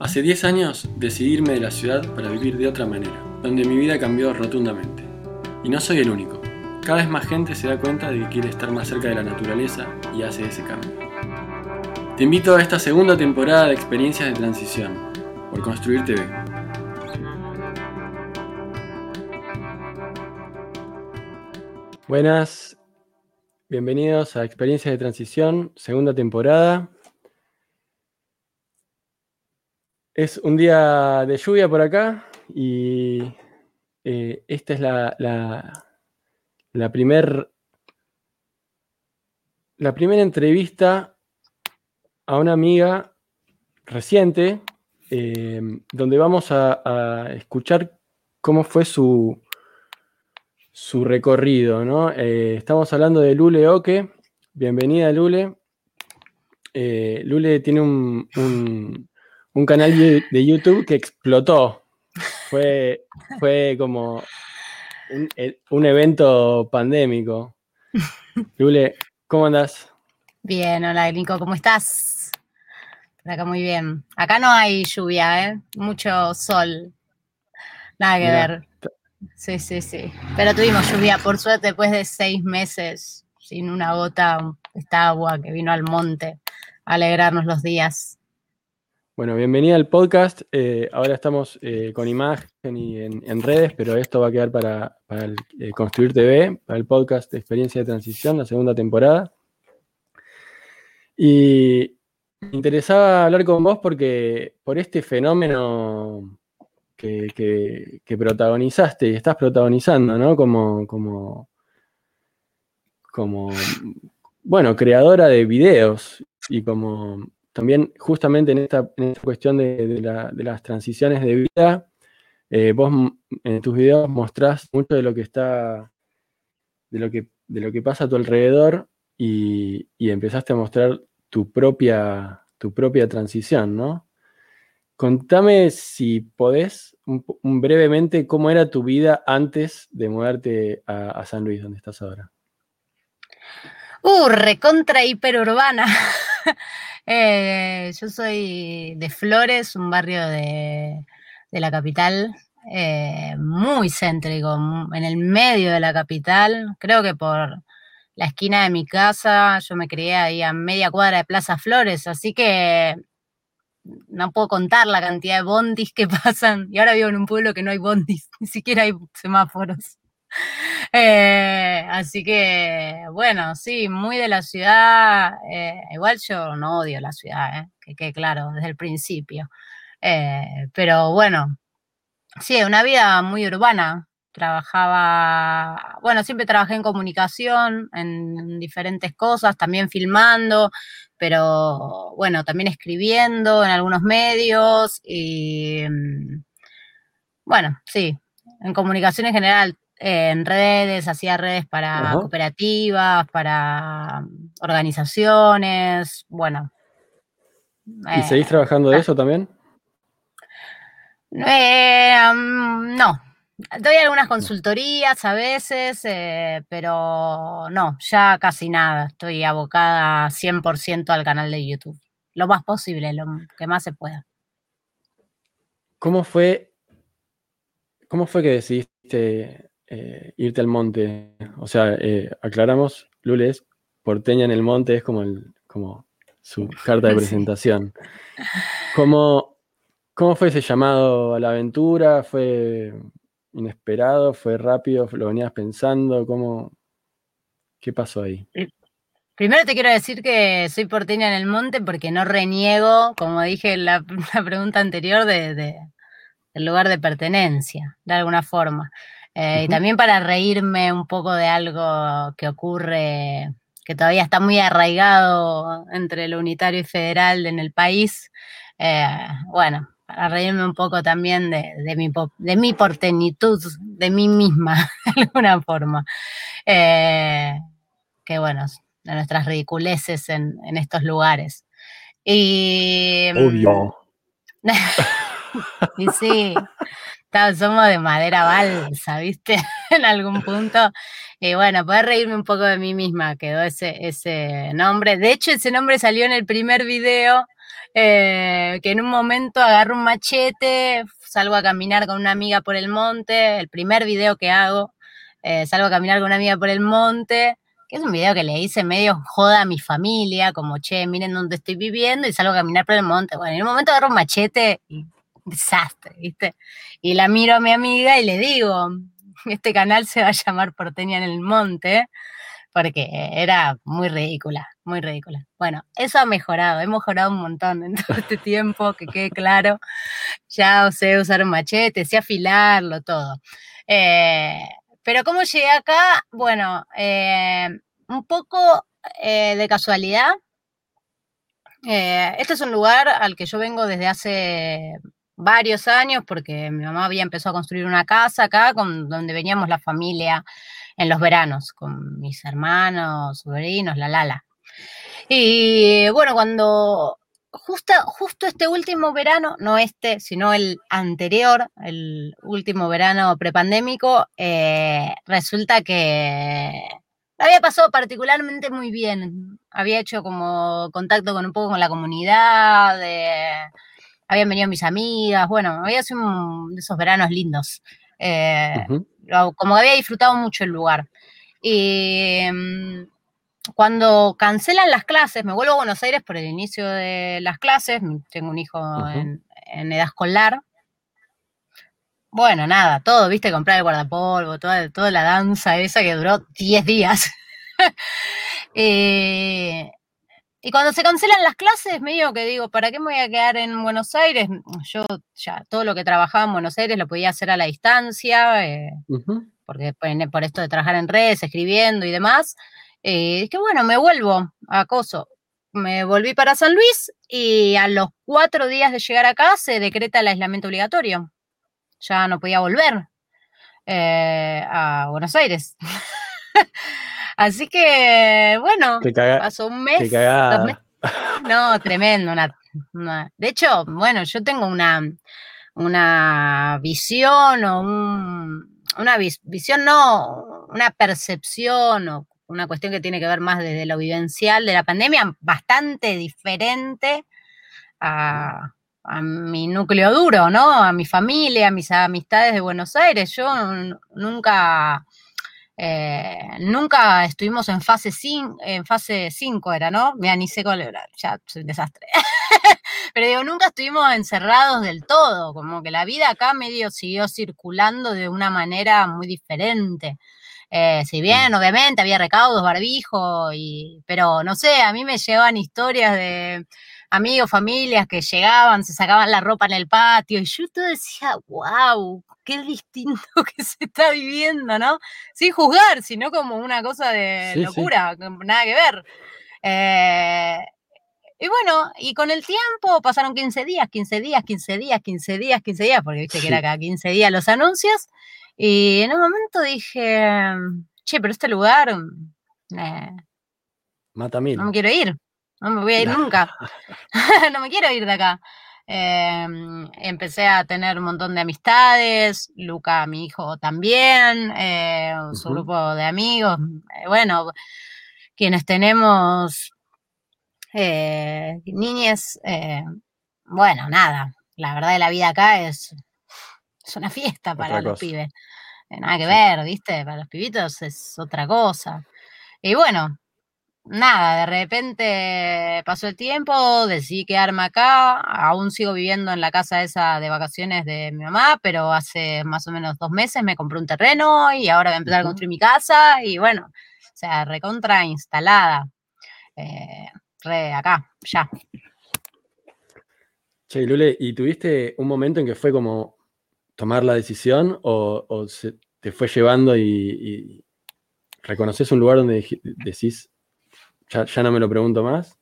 Hace 10 años decidí irme de la ciudad para vivir de otra manera, donde mi vida cambió rotundamente. Y no soy el único. Cada vez más gente se da cuenta de que quiere estar más cerca de la naturaleza y hace ese cambio. Te invito a esta segunda temporada de experiencias de transición por Construir TV. Buenas, bienvenidos a Experiencias de Transición, segunda temporada. Es un día de lluvia por acá y eh, esta es la, la, primera la entrevista a una amiga reciente eh, donde vamos a, escuchar cómo fue su, su recorrido. ¿no? Eh, estamos hablando de Lule Oque. Bienvenida, Lule. Lule tiene un canal de YouTube que explotó. Fue, fue como un, evento pandémico. Lule, ¿cómo andas? Bien, hola Nico, ¿cómo estás? Por acá muy bien. Acá no hay lluvia, ¿eh? Mucho sol. Nada que ver. Sí, sí, sí. Pero tuvimos lluvia, por suerte, después de seis meses sin una gota, esta agua que vino al monte a alegrarnos los días. Bueno, bienvenida al podcast. Eh, ahora estamos eh, con imagen y en, redes, pero esto va a quedar para, el, eh, Construir TV, para el podcast de Experiencia de Transición, la segunda temporada. Y me interesaba hablar con vos porque por este fenómeno que, protagonizaste y estás protagonizando, ¿no? Como, como, como, bueno, creadora de videos y como también justamente en esta, cuestión de, las transiciones de vida, eh, vos en tus videos mostrás mucho de lo que está, de lo que, pasa a tu alrededor y, empezaste a mostrar tu propia, tu propia transición, ¿no? Contame si podés brevemente cómo era tu vida antes de mudarte a, a San Luis, donde estás ahora. Uh, recontra hiperurbana. Eh, yo soy de Flores, un barrio de, la capital, eh, muy céntrico, en el medio de la capital. Creo que por la esquina de mi casa, yo me crié ahí a media cuadra de Plaza Flores, así que no puedo contar la cantidad de bondis que pasan. Y ahora vivo en un pueblo que no hay bondis, ni siquiera hay semáforos. Eh, así que, bueno, sí, muy de la ciudad. Eh, igual yo no odio la ciudad, eh, que quede claro desde el principio. pero bueno, sí, una vida muy urbana. Trabajaba, bueno, siempre trabajé en comunicación, en diferentes cosas, también filmando, pero bueno, también escribiendo en algunos medios y mm, bueno, sí, en comunicación en general en redes, hacía redes para cooperativas, para mm, organizaciones, bueno. ¿Y seguís eh, trabajando de eso también? Eh, mm, no, doy algunas consultorías a veces, eh, pero no, ya casi nada. Estoy abocada 100% al canal de YouTube. Lo más posible, lo que más se pueda. ¿Cómo fue, cómo fue que decidiste eh, irte al monte. O sea, eh, aclaramos, Lules, porteña en el monte es como, el, como su carta de presentación. ¿Cómo, ¿Cómo fue ese llamado a la aventura? ¿Fue inesperado? ¿Fue rápido? ¿Lo venías pensando? ¿Cómo, ¿Qué pasó ahí? Primero te quiero decir que soy porteña en el monte porque no reniego, como dije en la, pregunta anterior, de, del lugar de pertenencia, de alguna forma. Eh, y también para reírme un poco de algo que ocurre, que todavía está muy arraigado entre lo unitario y federal en el país. Eh, bueno, para reírme un poco también de, mi, de mi portenitud, de mí misma, de alguna forma. Eh, que bueno, de nuestras ridiculeces en, en estos lugares. Y. Obvio. y sí, somos de madera balsa, ¿viste? en algún punto. Y bueno, poder reírme un poco de mí misma, quedó ese, ese nombre. De hecho, ese nombre salió en el primer video eh, que en un momento agarro un machete, salgo a caminar con una amiga por el monte, el primer video que hago, eh, salgo a caminar con una amiga por el monte, que es un video que le hice medio joda a mi familia, como, che, miren dónde estoy viviendo y salgo a caminar por el monte. Bueno, en un momento agarro un machete y desastre, ¿viste? Y la miro a mi amiga y le digo, este canal se va a llamar Porteña en el Monte, porque era muy ridícula, muy ridícula. Bueno, eso ha mejorado, he mejorado un montón en todo este tiempo, que quede claro. Ya sé usar un machete, sé afilarlo, todo. Eh, pero ¿cómo llegué acá? Bueno, eh, un poco eh, de casualidad. este es un lugar al que yo vengo desde hace varios años porque mi mamá había empezado a construir una casa acá con, donde veníamos la familia en los veranos, con mis hermanos, sobrinos, la Lala. Y bueno, cuando justo, justo este último verano, no este, sino el anterior, el último verano prepandémico, eh, resulta que había pasado particularmente muy bien. Había hecho como contacto con un poco con la comunidad, habían venido mis amigas, bueno, había sido un, de esos veranos lindos. Eh, como había disfrutado mucho el lugar. Y mm, cuando cancelan las clases, me vuelvo a Buenos Aires por el inicio de las clases, tengo un hijo en, edad escolar. Bueno, nada, todo, viste, comprar el guardapolvo, toda, toda la danza esa que duró 10 días. Eh, y cuando se cancelan las clases, me digo que digo, ¿para qué me voy a quedar en Buenos Aires? Yo ya todo lo que trabajaba en Buenos Aires lo podía hacer a la distancia, eh, porque por esto de trabajar en redes, escribiendo y demás. Eh, es que bueno, me vuelvo a Acoso. Me volví para San Luis y a los cuatro días de llegar acá se decreta el aislamiento obligatorio. Ya no podía volver eh, a Buenos Aires. Así que, bueno, pasó un mes, No, tremendo. de hecho, bueno, yo tengo una, una visión o una visión, no, una percepción o una cuestión que tiene que ver más desde lo vivencial de la pandemia, bastante diferente a, a mi núcleo duro, ¿no? A mi familia, a mis amistades de Buenos Aires. Yo nunca eh, nunca estuvimos en fase 5, en fase 5 era, ¿no? Me ni sé ya soy un desastre. Pero digo, nunca estuvimos encerrados del todo, como que la vida acá medio siguió circulando de una manera muy diferente. Eh, si bien, obviamente, había recaudos, barbijo, y, pero no sé, a mí me llevan historias de amigos, familias que llegaban, se sacaban la ropa en el patio, y yo todo decía, wow, qué distinto que se está viviendo, ¿no? Sin juzgar, sino como una cosa de locura, nada que ver. Eh, y bueno, y con el tiempo pasaron 15 días, 15 días, 15 días, 15 días, 15 días, porque viste que era cada 15 días los anuncios. Y en un momento dije, che, pero este lugar... Eh, Mata mil. No me quiero ir. No me voy a ir nunca. no me quiero ir de acá. Em, empecé a tener un montón de amistades, Luca, mi hijo, también, eh, su grupo de amigos. Eh, bueno, quienes tenemos eh, niñas, bueno, nada, la verdad de la vida acá es, es una fiesta para los pibes. Nada que ver, ¿viste? Para los pibitos es otra cosa. Y bueno, nada, de repente pasó el tiempo, decidí quedarme acá, aún sigo viviendo en la casa esa de vacaciones de mi mamá, pero hace más o menos dos meses me compré un terreno y ahora voy a empezar a construir mi casa y bueno, o sea, recontra instalada, eh, re acá, ya. Che, Lule, ¿y tuviste un momento en que fue como tomar la decisión o, se te fue llevando y, y reconoces un lugar donde decís, ya, no me lo pregunto más.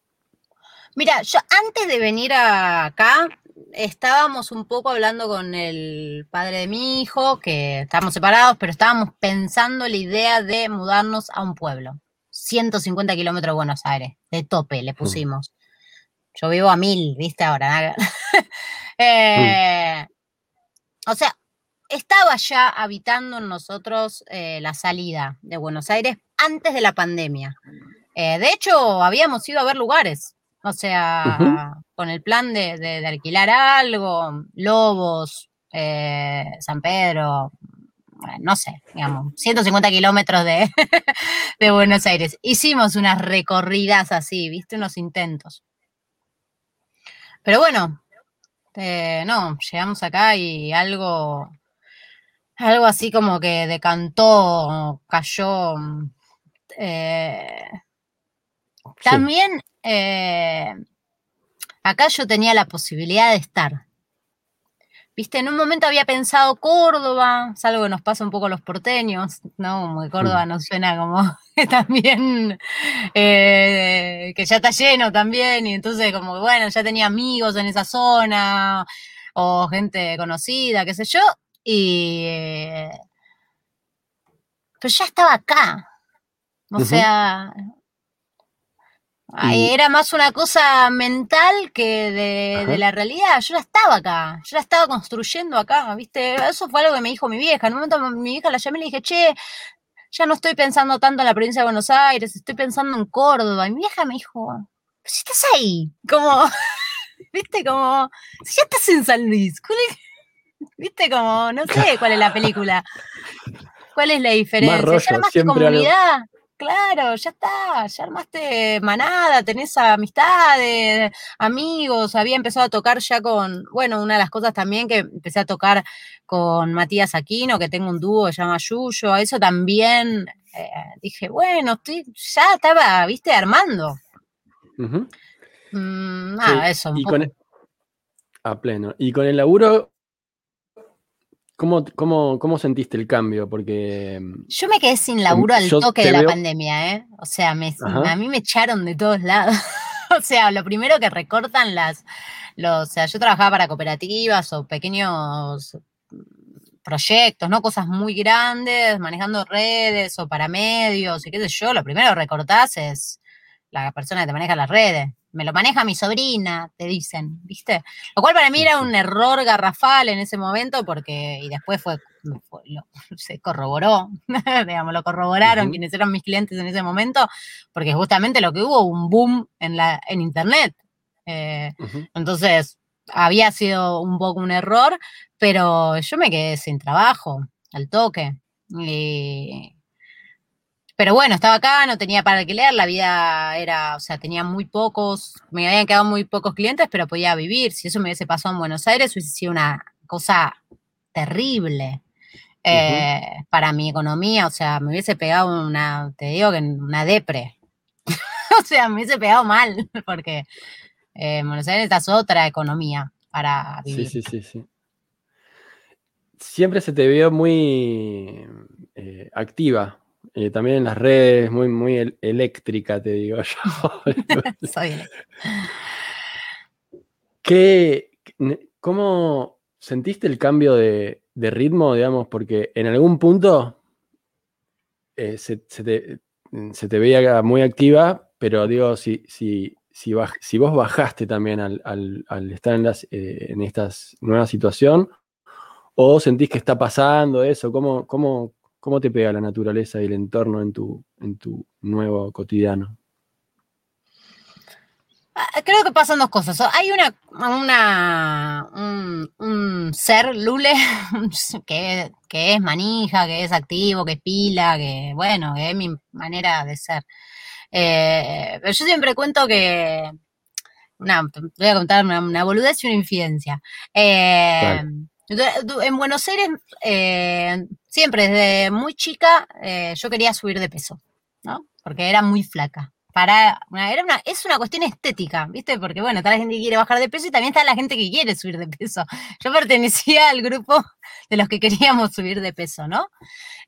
Mira, yo antes de venir acá, estábamos un poco hablando con el padre de mi hijo, que estábamos separados, pero estábamos pensando la idea de mudarnos a un pueblo. 150 kilómetros de Buenos Aires, de tope le mm. pusimos. Yo vivo a mil, viste ahora. Eh, o sea, estaba ya habitando en nosotros eh, la salida de Buenos Aires antes de la pandemia. Eh, de hecho, habíamos ido a ver lugares. O sea, con el plan de, alquilar algo, Lobos, eh, San Pedro, no sé, digamos, 150 kilómetros de, de Buenos Aires. Hicimos unas recorridas así, viste, unos intentos. Pero bueno, eh, no, llegamos acá y algo, algo así como que decantó, cayó. Eh, también eh, acá yo tenía la posibilidad de estar. Viste, en un momento había pensado Córdoba, es algo que nos pasa un poco a los porteños, ¿no? Como que Córdoba mm. nos suena como también, eh, que ya está lleno también, y entonces como, bueno, ya tenía amigos en esa zona, o gente conocida, qué sé yo, y... Eh, pero ya estaba acá. O sea, era más una cosa mental que de, la realidad. Yo ya estaba acá, yo la estaba construyendo acá, ¿viste? Eso fue algo que me dijo mi vieja. En un momento mi vieja la llamé y le dije, che, ya no estoy pensando tanto en la provincia de Buenos Aires, estoy pensando en Córdoba. Y mi vieja me dijo, si estás ahí, como, ¿viste? Como, si ya estás en San Luis, ¿viste? Como, no sé cuál es la película. ¿Cuál es la diferencia? ¿Ya más comunidad? Claro, ya está, ya armaste manada, tenés amistades, amigos, había empezado a tocar ya con, bueno, una de las cosas también que empecé a tocar con Matías Aquino, que tengo un dúo que se llama Yuyo, a eso también eh, dije, bueno, estoy, ya estaba, viste, armando. Mm, eso. Y con a pleno. Y con el laburo, ¿Cómo, cómo, sentiste el cambio? Porque. Yo me quedé sin laburo al toque de la pandemia, ¿eh? O sea, a mí me echaron de todos lados. o sea, lo primero que recortan las. Los, o sea, yo trabajaba para cooperativas o pequeños proyectos, ¿no? Cosas muy grandes, manejando redes o para medios y qué sé yo. Lo primero que recortás es la persona que te maneja las redes me lo maneja mi sobrina, te dicen, ¿viste? Lo cual para mí era un error garrafal en ese momento porque, y después fue, se corroboró, digamos, lo corroboraron quienes eran mis clientes en ese momento, porque justamente lo que hubo, un boom en, la, en Internet. Eh, entonces, había sido un poco un error, pero yo me quedé sin trabajo, al toque. Y, pero bueno, estaba acá, no tenía para alquiler, la vida era, o sea, tenía muy pocos, me habían quedado muy pocos clientes, pero podía vivir. Si eso me hubiese pasado en Buenos Aires, hubiese sido una cosa terrible eh, para mi economía. O sea, me hubiese pegado una, te digo que una depre. o sea, me hubiese pegado mal, porque eh, Buenos Aires es otra economía para vivir. Sí, sí, sí, sí. Siempre se te vio muy eh, activa eh, también en las redes, muy, muy eléctrica, te digo yo. Soy ¿Qué, ¿Cómo sentiste el cambio de, ritmo, digamos? Porque en algún punto eh, se, te, veía muy activa, pero digo, si, si, si, vos bajaste también al, estar en, las, eh, en esta nueva situación, o sentís que está pasando eso, ¿cómo, cómo, ¿Cómo te pega la naturaleza y el entorno en tu, en tu nuevo cotidiano? Ah, creo que pasan dos cosas. Hay una, una un, ser Lule que, es manija, que es activo, que es pila, que bueno, que es mi manera de ser. Eh, pero yo siempre cuento que una, voy a contar una, boludez y una infidencia. Eh, en Buenos Aires, eh, siempre desde muy chica, eh, yo quería subir de peso, ¿no? Porque era muy flaca. Para era una, es una cuestión estética, ¿viste? Porque bueno, está la gente que quiere bajar de peso y también está la gente que quiere subir de peso. Yo pertenecía al grupo de los que queríamos subir de peso, ¿no?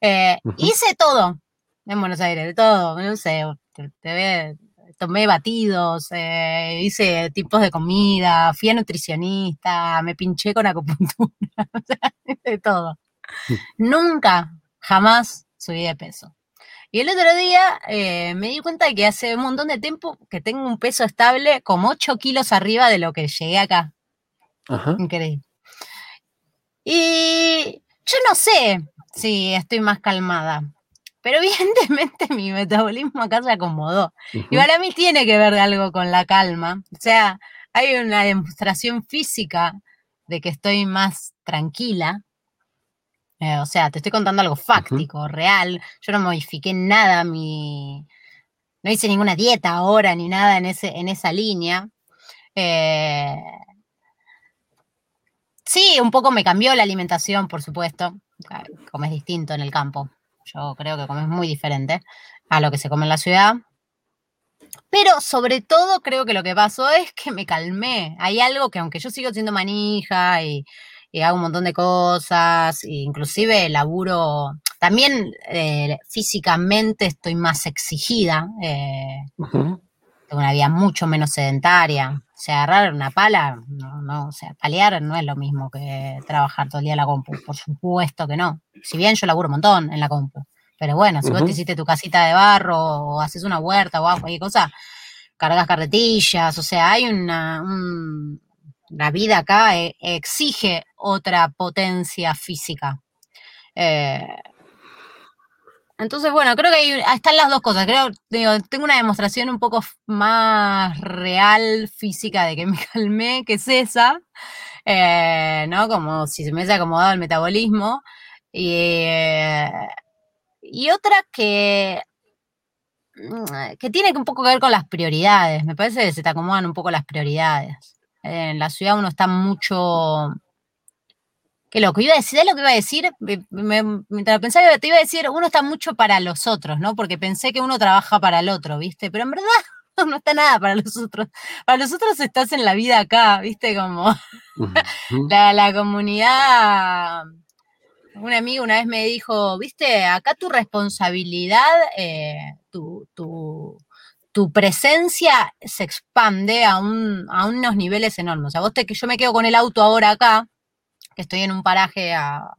Eh, hice todo en Buenos Aires, de todo, no sé, te, te, tomé batidos, eh, hice tipos de comida, fui a nutricionista, me pinché con acupuntura, de todo. Nunca, jamás subí de peso. Y el otro día eh, me di cuenta de que hace un montón de tiempo que tengo un peso estable como 8 kilos arriba de lo que llegué acá. Ajá. Increíble. Y yo no sé si estoy más calmada, pero evidentemente mi metabolismo acá se acomodó. Y para mí tiene que ver algo con la calma. O sea, hay una demostración física de que estoy más tranquila. Eh, o sea, te estoy contando algo fáctico, real. Yo no modifiqué nada, mi... no hice ninguna dieta ahora ni nada en, ese, en esa línea. Eh, sí, un poco me cambió la alimentación, por supuesto. Comes distinto en el campo. Yo creo que comes muy diferente a lo que se come en la ciudad. Pero sobre todo creo que lo que pasó es que me calmé. Hay algo que aunque yo sigo siendo manija y, hago un montón de cosas, e inclusive laburo, también eh, físicamente estoy más exigida. Eh, tengo una vida mucho menos sedentaria. O sea, agarrar una pala, no, no, o sea, palear no es lo mismo que trabajar todo el día en la compu, por supuesto que no. Si bien yo laburo un montón en la compu, pero bueno, si vos te hiciste tu casita de barro o haces una huerta o cualquier cosa, cargas carretillas, o sea, hay una, la vida acá eh, exige otra potencia física. Eh, entonces, bueno, creo que ahí están las dos cosas. Creo, digo, tengo una demostración un poco más real, física, de que me calmé, que es esa, eh, ¿no? Como si se me hubiese acomodado el metabolismo. Y, eh, y otra que, mm, que tiene un poco que ver con las prioridades. Me parece que se te acomodan un poco las prioridades. En la ciudad uno está mucho Qué loco, iba a decir, lo que iba a decir? mientras pensaba, te iba a decir, uno está mucho para los otros, ¿no? Porque pensé que uno trabaja para el otro, ¿viste? Pero en verdad no está nada para los otros. Para los otros estás en la vida acá, ¿viste? Como la, comunidad. Un amigo una vez me dijo, ¿viste? Acá tu responsabilidad, eh, tu, tu, presencia se expande a, un, a unos niveles enormes. O sea, vos te, que yo me quedo con el auto ahora acá que estoy en un paraje a,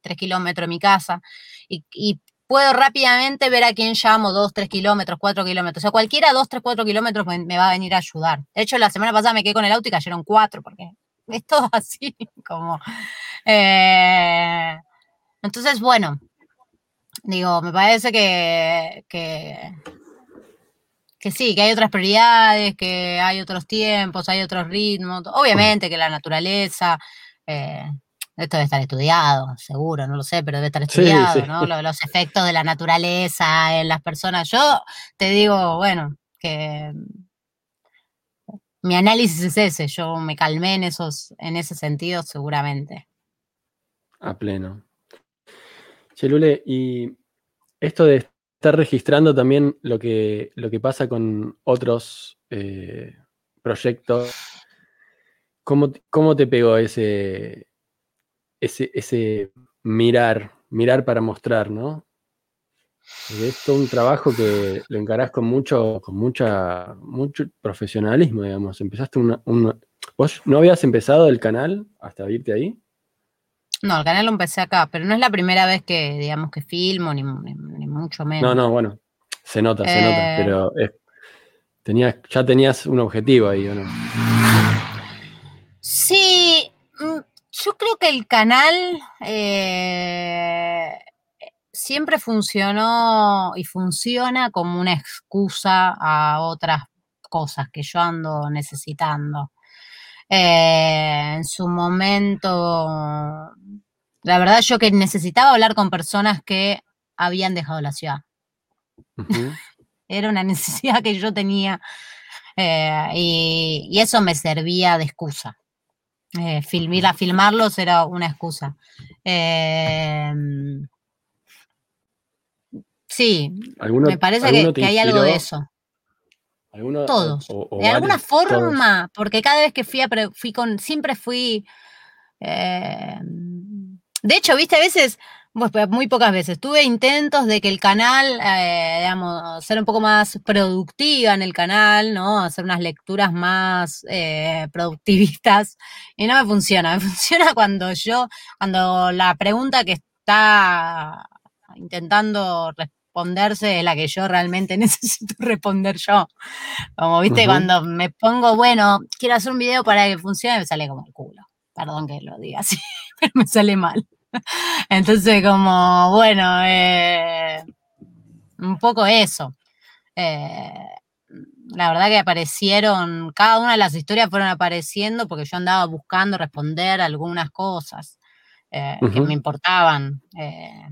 tres kilómetros de mi casa, y, puedo rápidamente ver a quién llamo, dos, tres kilómetros, cuatro kilómetros. O sea, cualquiera dos, tres, cuatro kilómetros me, va a venir a ayudar. De hecho, la semana pasada me quedé con el auto y cayeron cuatro, porque es todo así, como... Eh, entonces, bueno, digo, me parece que, que, que sí, que hay otras prioridades, que hay otros tiempos, hay otros ritmos. Obviamente que la naturaleza, eh, esto debe estar estudiado, seguro, no lo sé, pero debe estar estudiado, ¿no? Los, efectos de la naturaleza en las personas. Yo te digo, bueno, que mi análisis es ese, yo me calmé en esos, en ese sentido, seguramente. A pleno. Chelule, y esto de estar registrando también lo que, lo que pasa con otros eh, proyectos ¿Cómo, te pegó ese, ese, ese mirar, mirar para mostrar, ¿no? Es todo un trabajo que lo encarás con mucho, con mucha, mucho profesionalismo, digamos. Empezaste una, ¿Vos no habías empezado el canal hasta irte ahí? No, el canal lo empecé acá, pero no es la primera vez que, digamos, que filmo, ni, mucho menos. No, no, bueno, se nota, se nota, eh. pero tenías, ya tenías un objetivo ahí, ¿o no? Sí, yo creo que el canal eh, siempre funcionó y funciona como una excusa a otras cosas que yo ando necesitando. Eh, en su momento, la verdad yo que necesitaba hablar con personas que habían dejado la ciudad. Era una necesidad que yo tenía eh, y, eso me servía de excusa. Eh, a filmarlos era una excusa. Em, sí, me parece que, hay algo de eso. todos. de alguna forma, porque cada vez que fui, a, fui con, siempre fui... Em, de hecho, viste, a veces pues, muy pocas veces. Tuve intentos de que el canal, eh, digamos, ser un poco más productiva en el canal, ¿no? Hacer unas lecturas más eh, productivistas y no me funciona. Me funciona cuando yo, cuando la pregunta que está intentando responderse es la que yo realmente necesito responder yo. Como viste, cuando me pongo, bueno, quiero hacer un video para que funcione, me sale como el culo. Perdón que lo diga así, pero me sale mal. Entonces, como, bueno, eh, un poco eso. Eh, la verdad que aparecieron, cada una de las historias fueron apareciendo porque yo andaba buscando responder algunas cosas eh, que me importaban. Eh,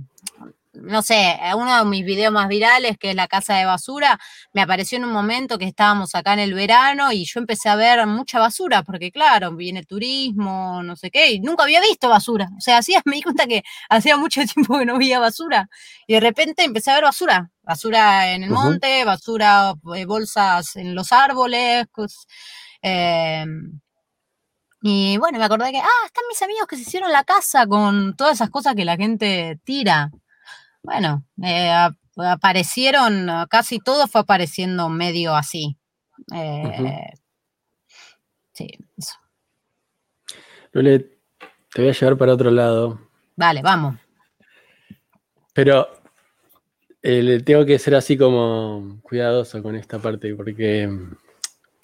no sé, uno de mis videos más virales, que es la casa de basura, me apareció en un momento que estábamos acá en el verano y yo empecé a ver mucha basura, porque claro, viene turismo, no sé qué, y nunca había visto basura. O sea, hacía, me di cuenta que hacía mucho tiempo que no veía basura. Y de repente empecé a ver basura. Basura en el monte, basura, eh, bolsas en los árboles. Em, y bueno, me acordé que, ah, están mis amigos que se hicieron la casa con todas esas cosas que la gente tira bueno, eh, aparecieron, casi todo fue apareciendo medio así. Eh, sí, eso. Lule, te voy a llevar para otro lado. Vale, vamos. Pero eh, tengo que ser así como cuidadoso con esta parte, porque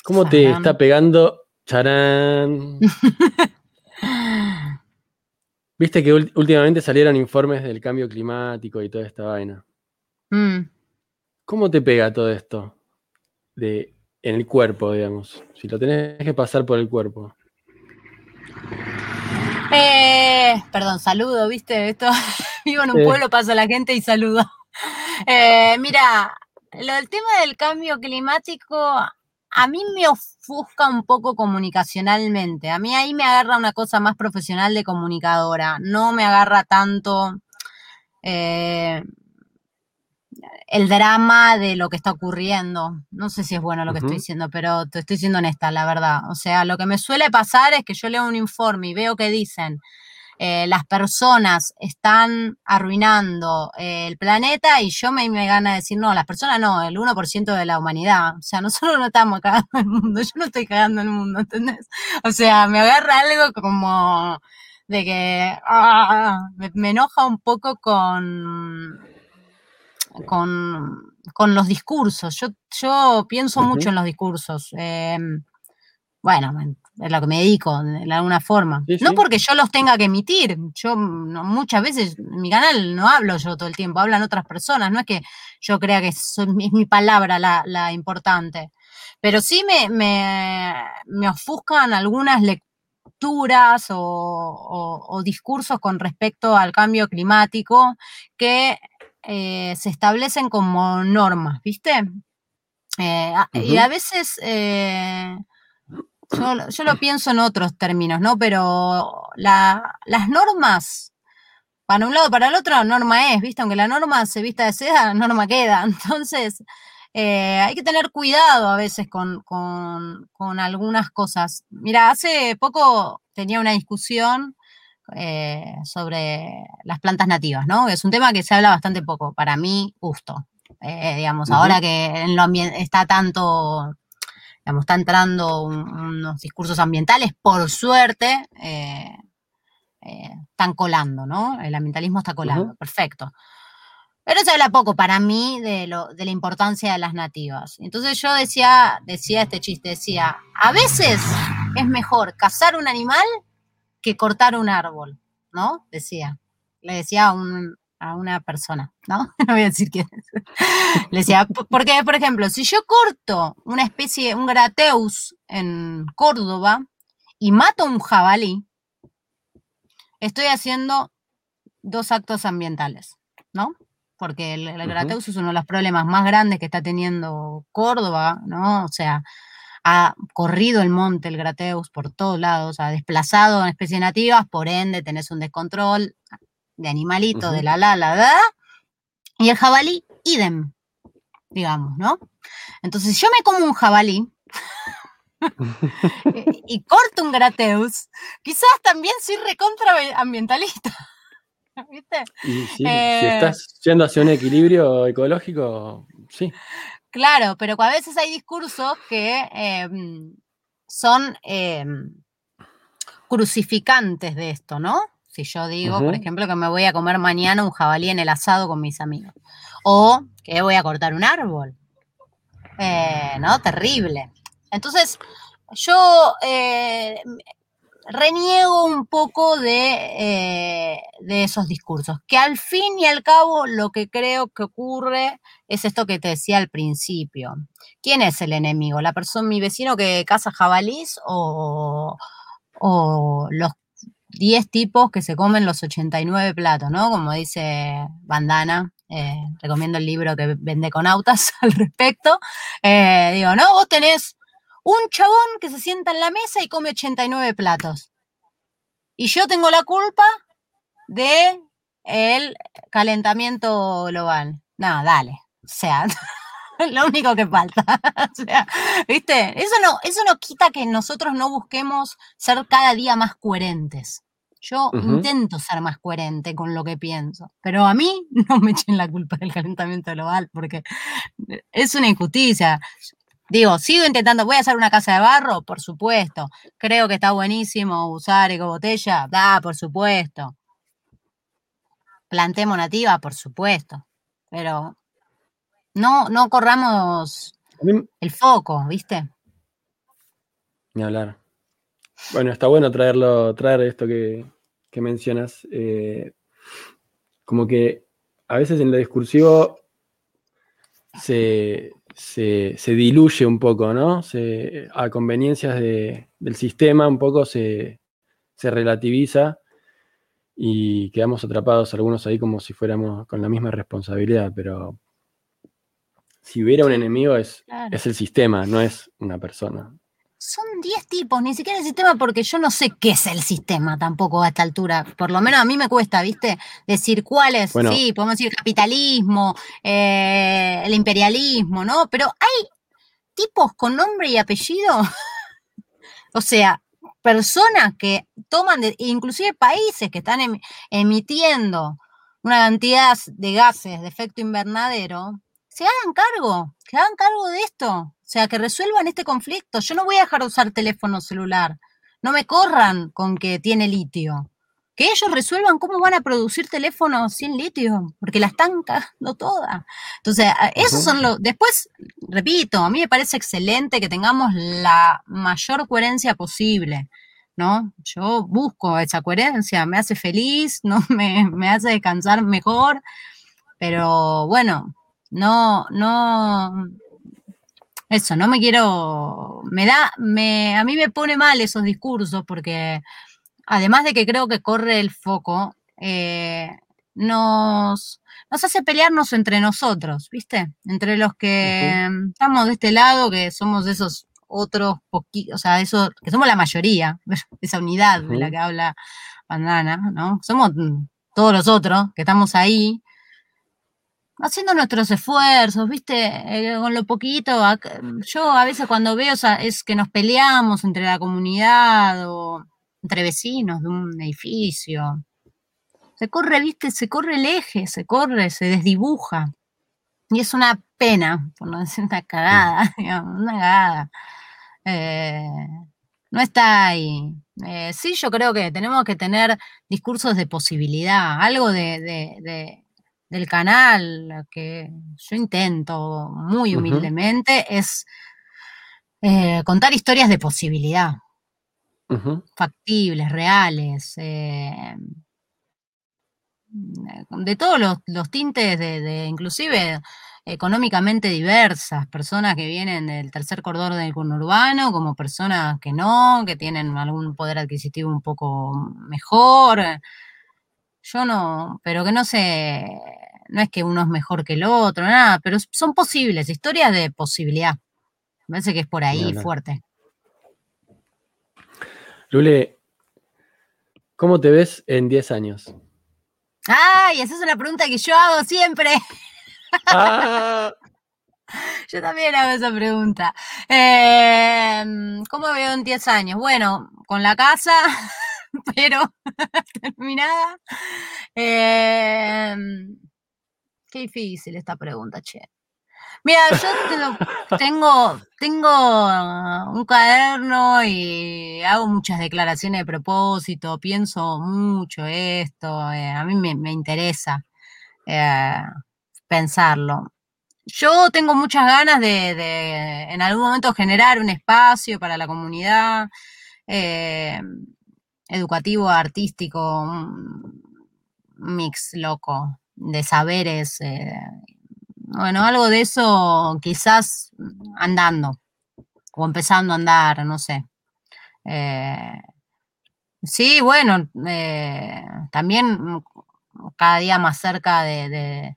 ¿cómo te está pegando? Charán. Viste que últimamente salieron informes del cambio climático y toda esta vaina. Mm. ¿Cómo te pega todo esto de, en el cuerpo, digamos? Si lo tenés que pasar por el cuerpo. Eh, perdón, saludo, ¿viste? Esto, vivo en un pueblo, pasa la gente y saludo. Eh, mira, lo del tema del cambio climático a mí me ofusca un poco comunicacionalmente. A mí ahí me agarra una cosa más profesional de comunicadora. No me agarra tanto eh, el drama de lo que está ocurriendo. No sé si es bueno lo que estoy diciendo, pero te estoy siendo honesta, la verdad. O sea, lo que me suele pasar es que yo leo un informe y veo que dicen eh, las personas están arruinando eh, el planeta y yo me, me gana decir, no, las personas no, el 1% de la humanidad. O sea, nosotros no estamos cagando el mundo, yo no estoy cagando el mundo, ¿entendés? O sea, me agarra algo como de que ah, me, enoja un poco con, con, con los discursos. Yo, yo pienso mucho en los discursos. Em, bueno, es lo que me dedico de alguna forma. no porque yo los tenga que emitir, yo muchas veces en mi canal no hablo yo todo el tiempo, hablan otras personas, no es que yo crea que es mi palabra la, importante, pero sí me, me, ofuscan algunas lecturas o, discursos con respecto al cambio climático que eh, se establecen como normas, ¿viste? Eh, y a veces... Eh, yo, lo pienso en otros términos, ¿no? Pero las normas, para un lado, para el otro, norma es, ¿viste? Aunque la norma se vista de seda, la norma queda. Entonces, eh, hay que tener cuidado a veces con, algunas cosas. Mira, hace poco tenía una discusión eh, sobre las plantas nativas, ¿no? Es un tema que se habla bastante poco, para mí, justo. Eh, digamos, ahora que en lo está tanto digamos, está entrando unos discursos ambientales, por suerte, eh, eh, están colando, ¿no? El ambientalismo está colando, perfecto. Pero se habla poco para mí de, lo, de la importancia de las nativas. Entonces yo decía, decía este chiste, decía, a veces es mejor cazar un animal que cortar un árbol, ¿no? Decía. Le decía a un, a una persona, ¿no? No voy a decir quién es. Le decía, porque, por ejemplo, si yo corto una especie, un grateus en Córdoba y mato un jabalí, estoy haciendo dos actos ambientales, ¿no? Porque el, grateus es uno de los problemas más grandes que está teniendo Córdoba, ¿no? O sea, ha corrido el monte el grateus por todos lados, ha desplazado a especies nativas, por ende tenés un descontrol, de animalito, de la la la y el jabalí, idem, digamos, ¿no? Entonces, yo me como un jabalí y, corto un grateus, quizás también soy recontra ambientalista. ¿Viste? si eh, estás yendo hacia un equilibrio ecológico, sí. Claro, pero a veces hay discursos que em, son em, crucificantes de esto, ¿no? Si yo digo, por ejemplo, que me voy a comer mañana un jabalí en el asado con mis amigos. O que voy a cortar un árbol. Eh, ¿No? Terrible. Entonces, yo, eh, reniego un poco de, de, esos discursos, que al fin y al cabo lo que creo que ocurre es esto que te decía al principio. ¿Quién es el enemigo? ¿La persona, mi vecino que caza jabalís o, o los 10 tipos que se comen los 89 platos, ¿no? Como dice Bandana, eh, recomiendo el libro que vende con autas al respecto. Eh, digo, no, vos tenés un chabón que se sienta en la mesa y come 89 platos. Y yo tengo la culpa de el calentamiento global. No, dale. O sea, lo único que falta. o sea, ¿viste? Eso no, eso no quita que nosotros no busquemos ser cada día más coherentes. Yo intento ser más coherente con lo que pienso, pero a mí no me echen la culpa del calentamiento global porque es una injusticia. Digo, sigo intentando, voy a hacer una casa de barro, por supuesto. Creo que está buenísimo usar ecobotella, da, por supuesto. Plantemos nativa, por supuesto. Pero no, no corramos el foco, ¿viste? Ni hablar. Bueno, está bueno traerlo, traer esto que, mencionas. Eh, como que a veces en lo discursivo se, diluye un poco, ¿no? a conveniencias del sistema un poco se, se relativiza y quedamos atrapados algunos ahí como si fuéramos con la misma responsabilidad, pero si hubiera un enemigo es, es el sistema, no es una persona. Son 10 tipos, ni siquiera el sistema, porque yo no sé qué es el sistema tampoco a esta altura. Por lo menos a mí me cuesta, ¿viste? Decir cuál es. sí, podemos decir capitalismo, eh, el imperialismo, ¿no? Pero hay tipos con nombre y apellido. o sea, personas que toman, inclusive países que están em, emitiendo una cantidad de gases de efecto invernadero se hagan cargo, que hagan cargo de esto, sea, que resuelvan este conflicto. Yo no voy a dejar de usar teléfono celular, no me corran con que tiene litio. Que ellos resuelvan cómo van a producir teléfonos sin litio, porque la están cagando toda. Entonces, esos son los. Después, repito, a mí me parece excelente que tengamos la mayor coherencia posible. ¿no? Yo busco esa coherencia, me hace feliz, ¿no? me, me hace descansar mejor, pero bueno, no, no, eso, no me quiero, me da, me, a mí me pone mal esos discursos porque además de que creo que corre el foco, eh, nos, nos hace pelearnos entre nosotros, ¿viste? Entre los que estamos de este lado, que somos esos otros poquitos, o sea, eso, que somos la mayoría, esa unidad de la que habla Bandana, ¿no? Somos todos los otros que estamos ahí, haciendo nuestros esfuerzos, ¿viste? Eh, con lo poquito. Yo a veces cuando veo es que nos peleamos entre la comunidad o entre vecinos de un edificio. Se corre, ¿viste? Se corre el eje, se corre, se desdibuja. Y es una pena, por no decir una cagada, digamos, una cagada. Eh, no está ahí. Eh, sí, yo creo que tenemos que tener discursos de posibilidad, algo de del canal, que yo intento muy humildemente, es eh, contar historias de posibilidad, factibles, reales, eh, de todos los, tintes, de, inclusive económicamente diversas, personas que vienen del tercer cordón del conurbano, como personas que no, que tienen algún poder adquisitivo un poco mejor. Yo no, pero que no se, no es que uno es mejor que el otro, nada, pero son posibles, historias de posibilidad. Me parece que es por ahí fuerte. Lule, ¿cómo te ves en 10 años? Ay, esa es una pregunta que yo hago siempre. Ah. Yo también hago esa pregunta. Em, ¿Cómo veo en 10 años? Bueno, con la casa, pero terminada. Eh, Qué difícil esta pregunta, che. Mira, yo tengo, tengo, un cuaderno y hago muchas declaraciones de propósito, pienso mucho esto, eh, a mí me, interesa eh, pensarlo. Yo tengo muchas ganas de, en algún momento generar un espacio para la comunidad, eh, educativo, artístico, un mix loco de saberes. eh, bueno, algo de eso quizás andando o empezando a andar, no sé. Eh, sí, bueno, eh, también cada día más cerca de,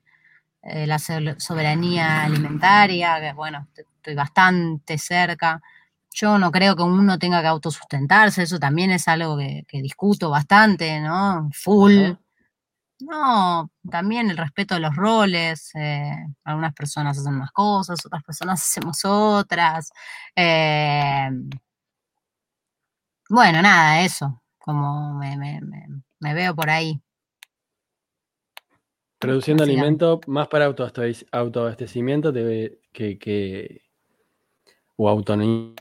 la so- soberanía alimentaria, que bueno, estoy bastante cerca. Yo no creo que uno tenga que autosustentarse, eso también es algo que, discuto bastante, ¿no? Full. No, también el respeto de los roles. eh, algunas personas hacen unas cosas, otras personas hacemos otras. eh, bueno, nada, eso. Como me, me- me- me veo por ahí. Produciendo Básicamente. alimento más para autoabaste- autoabastecimiento te- que, que- o autonomía,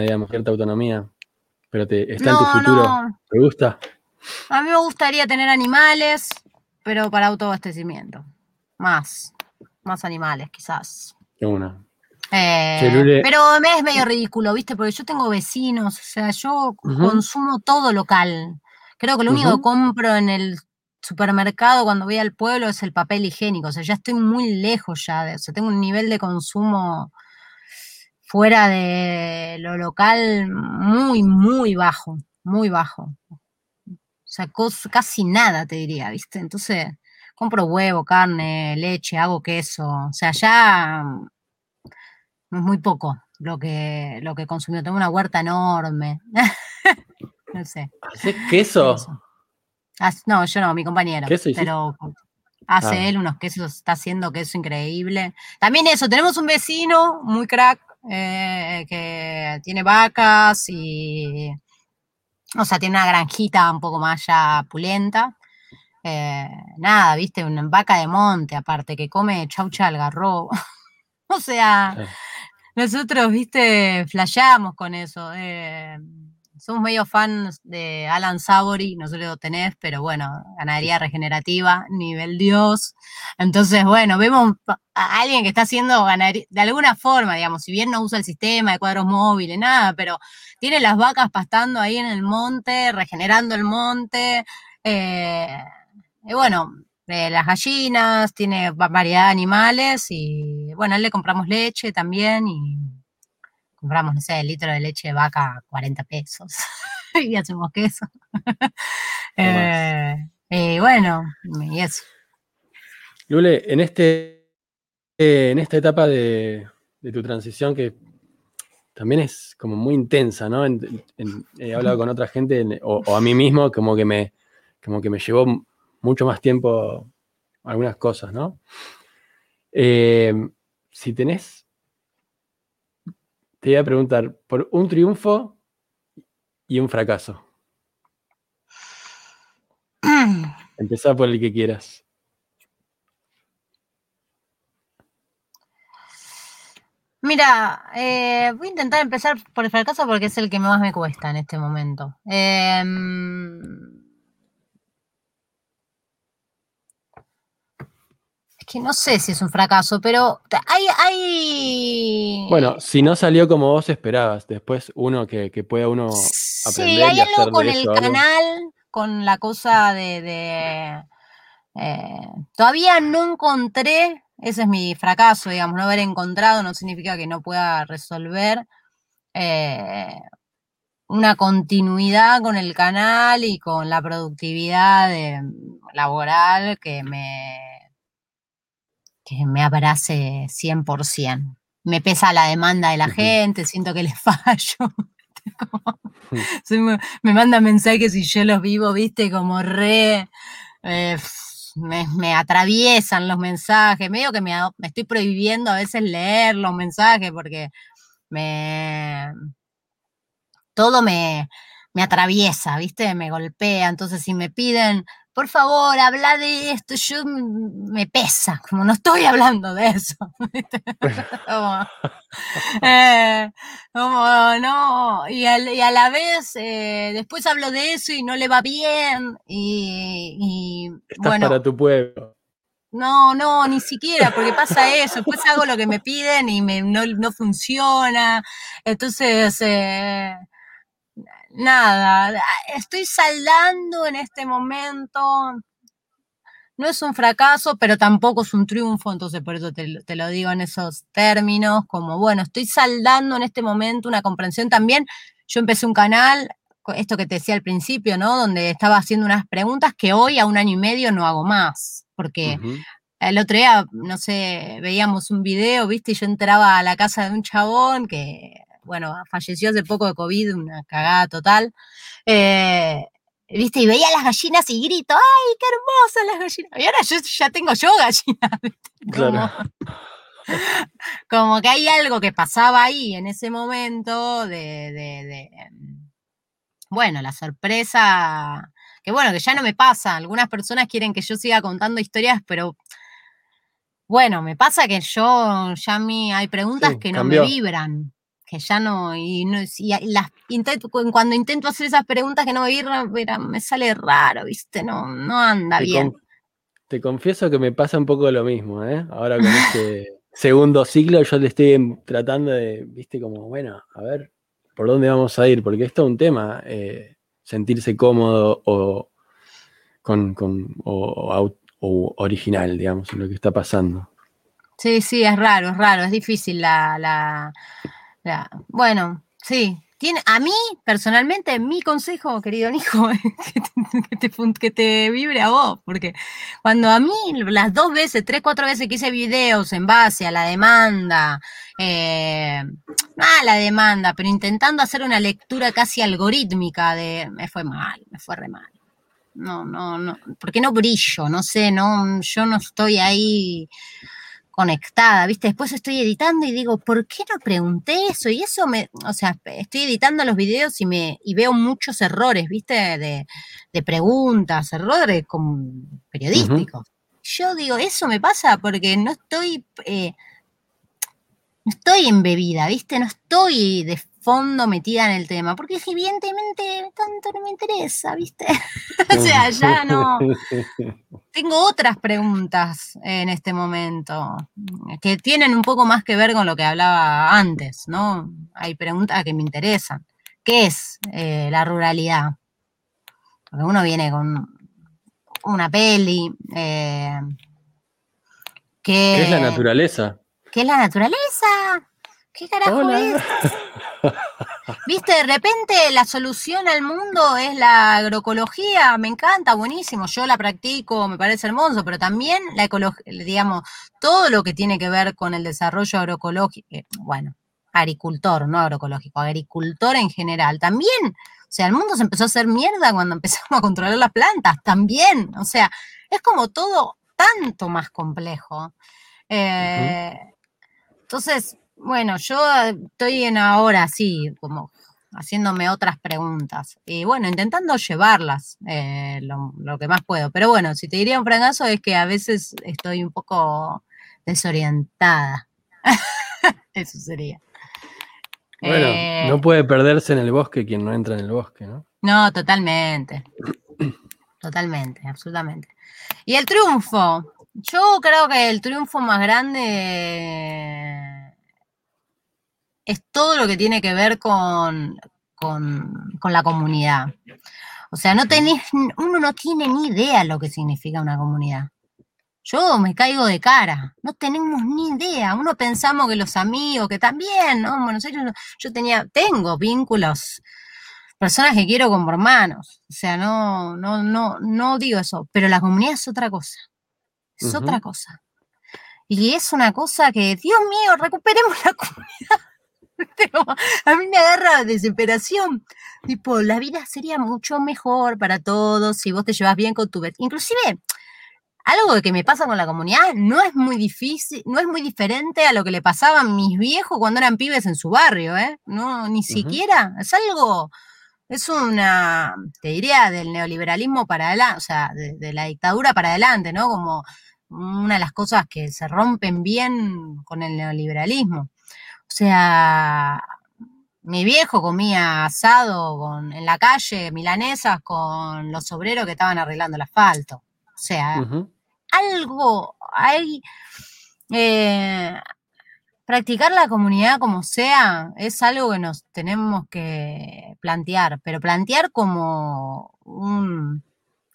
digamos, cierta autonomía. Pero te, está en tu futuro. no. ¿Te gusta? A mí me gustaría tener animales, pero para autoabastecimiento. Más. Más animales, quizás. Qué una. Eh, pero me es medio ridículo, ¿viste? Porque yo tengo vecinos, o sea, yo consumo todo local. Creo que lo único que compro en el supermercado cuando voy al pueblo es el papel higiénico. O sea, ya estoy muy lejos ya. De, o sea, tengo un nivel de consumo fuera de lo local muy, muy bajo. Muy bajo. O sea, casi nada te diría, ¿viste? Entonces, compro huevo, carne, leche, hago queso. O sea, ya mm, es muy poco lo que, lo que consumió. Tengo una huerta enorme. no sé. ¿Haces queso? no, yo no, mi compañero. ¿Queso pero hace Ah. él unos quesos, está haciendo queso increíble. También eso, tenemos un vecino muy crack eh, que tiene vacas y, o sea, tiene una granjita un poco más ya pulenta. Eh, nada, viste, una vaca de monte aparte que come chaucha algarrobo. o sea, nosotros, viste, flasheamos con eso. eh, somos medio fans de Alan Savory, no sé lo tenés, pero bueno, ganadería regenerativa, nivel Dios. Entonces, bueno, vemos a alguien que está haciendo ganadería, de alguna forma, digamos, si bien no usa el sistema de cuadros móviles, nada, pero tiene las vacas pastando ahí en el monte, regenerando el monte. eh, y bueno, eh, las gallinas, tiene va- variedad de animales y bueno, a él le compramos leche también y compramos, no sé, el litro de leche de vaca a 40 pesos y hacemos queso. Eh, y bueno, y eso. Lule, en este eh, en esta etapa de, de tu transición que también es como muy intensa, ¿no? En- en- he hablado con otra gente en- o, o a mí mismo, como que me, como que me llevó mucho más tiempo algunas cosas, ¿no? Eh, si tenés, te iba a preguntar por un triunfo y un fracaso. Empezá por el que quieras. Mira, eh, voy a intentar empezar por el fracaso porque es el que más me cuesta en este momento. Em, que no sé si es un fracaso, pero hay, hay... Bueno, si no salió como vos esperabas, después uno que, que pueda uno Sí, aprender hay y hacer algo con el eso algo. canal, con la cosa de... de, eh, todavía no encontré, ese es mi fracaso, digamos, no haber encontrado no significa que no pueda resolver eh, una continuidad con el canal y con la productividad de- laboral que me, que me abrace 100%. Me pesa la demanda de la gente, siento que les fallo. Como- Mm. me, me mandan mensajes y yo los vivo, viste, como re... eh, me, me atraviesan los mensajes, medio que me, me estoy prohibiendo a veces leer los mensajes porque me... Todo me, me atraviesa, ¿viste? Me golpea. Entonces, si me piden, por favor, habla de esto, yo me pesa, como no estoy hablando de eso. eh, como, no, y, al- y a la vez eh, después hablo de eso y no le va bien. Y, y, Estás bueno, para tu pueblo. no, no, ni siquiera, porque pasa eso. Después hago lo que me piden y me, no, no funciona. Entonces, eh, nada, estoy saldando en este momento. No es un fracaso, pero tampoco es un triunfo, entonces por eso te, te, lo digo en esos términos, como bueno, estoy saldando en este momento una comprensión también. Yo empecé un canal, esto que te decía al principio, ¿no? Donde estaba haciendo unas preguntas que hoy a un año y medio no hago más, porque el otro día, no sé, veíamos un video, ¿viste? Y yo entraba a la casa de un chabón que bueno, falleció hace poco de COVID, una cagada total. Eh, ¿Viste? Y veía las gallinas y grito, ¡ay, qué hermosas las gallinas! Y ahora yo ya tengo yo gallinas. Como, como, que hay algo que pasaba ahí en ese momento de, de, de, bueno, la sorpresa, que bueno, que ya no me pasa. Algunas personas quieren que yo siga contando historias, pero bueno, me pasa que yo, ya a mí hay preguntas que no me vibran que ya no, y, no, las intento, cuando intento hacer esas preguntas que no me vibran, me sale raro, ¿viste? No, no anda bien. te confieso que me pasa un poco lo mismo, ¿eh? Ahora con este segundo ciclo yo le estoy tratando de, ¿viste? Como, bueno, a ver, ¿por dónde vamos a ir? Porque esto es un tema, eh, sentirse cómodo o, con, con o, o original, digamos, en lo que está pasando. Sí, sí, es raro, es raro, es difícil la, la, bueno, sí. Tiene, a mí, personalmente, mi consejo, querido hijo, que te, que, te, vibre a vos, porque cuando a mí las dos veces, tres, cuatro veces que hice videos en base a la demanda, eh, a la demanda, pero intentando hacer una lectura casi algorítmica de, me fue mal, me fue re mal. No, no, no, porque no brillo, no sé, no, yo no estoy ahí conectada, ¿viste? Después estoy editando y digo, ¿por qué no pregunté eso? Y eso me, o sea, estoy editando los videos y me y veo muchos errores, ¿viste? De, de preguntas, errores como periodísticos. Yo digo, eso me pasa porque no estoy, eh, no estoy embebida, ¿viste? No estoy de fondo metida en el tema, porque evidentemente tanto no me interesa, ¿viste? o sea, ya no. Tengo otras preguntas en este momento que tienen un poco más que ver con lo que hablaba antes, ¿no? Hay preguntas que me interesan. ¿Qué es eh, la ruralidad? Porque uno viene con una peli. Eh, ¿Qué es la naturaleza? ¿Qué es la naturaleza? ¿Qué carajo es? Viste, de repente la solución al mundo es la agroecología, me encanta, buenísimo, yo la practico, me parece hermoso, pero también la ecología, digamos, todo lo que tiene que ver con el desarrollo agroecológico, eh, bueno, agricultor, no agroecológico, agricultor en general, también, o sea, el mundo se empezó a hacer mierda cuando empezamos a controlar las plantas, también, o sea, es como todo tanto más complejo. Eh, entonces, bueno, yo estoy en ahora sí, como haciéndome otras preguntas. Y bueno, intentando llevarlas eh, lo, que más puedo. Pero bueno, si te diría un fracaso es que a veces estoy un poco desorientada. Eso sería. Bueno, no eh, puede perderse en el bosque quien no entra en el bosque, ¿no? No, totalmente. totalmente, absolutamente. Y el triunfo. Yo creo que el triunfo más grande es todo lo que tiene que ver con, con, la comunidad. O sea, no tenés, uno no tiene ni idea lo que significa una comunidad. Yo me caigo de cara, no tenemos ni idea. Uno pensamos que los amigos, que también, ¿no? Bueno, yo tenía, tengo vínculos, personas que quiero como hermanos. O sea, no, no, no, no digo eso, pero la comunidad es otra cosa. Es otra cosa. Y es una cosa que, Dios mío, recuperemos la comunidad. a mí me agarra desesperación. Tipo, la vida sería mucho mejor para todos si vos te llevas bien con tu vecino. Inclusive, algo que me pasa con la comunidad no es muy difícil, no es muy diferente a lo que le pasaba a mis viejos cuando eran pibes en su barrio, ¿eh? No, ni siquiera. Es algo, es una, te diría, del neoliberalismo para adelante, o sea, de la dictadura para adelante, ¿no? Como una de las cosas que se rompen bien con el neoliberalismo. O sea, mi viejo comía asado en la calle, milanesas, con los obreros que estaban arreglando el asfalto. O sea, algo, hay, eh, practicar la comunidad como sea es algo que nos tenemos que plantear, pero plantear como un,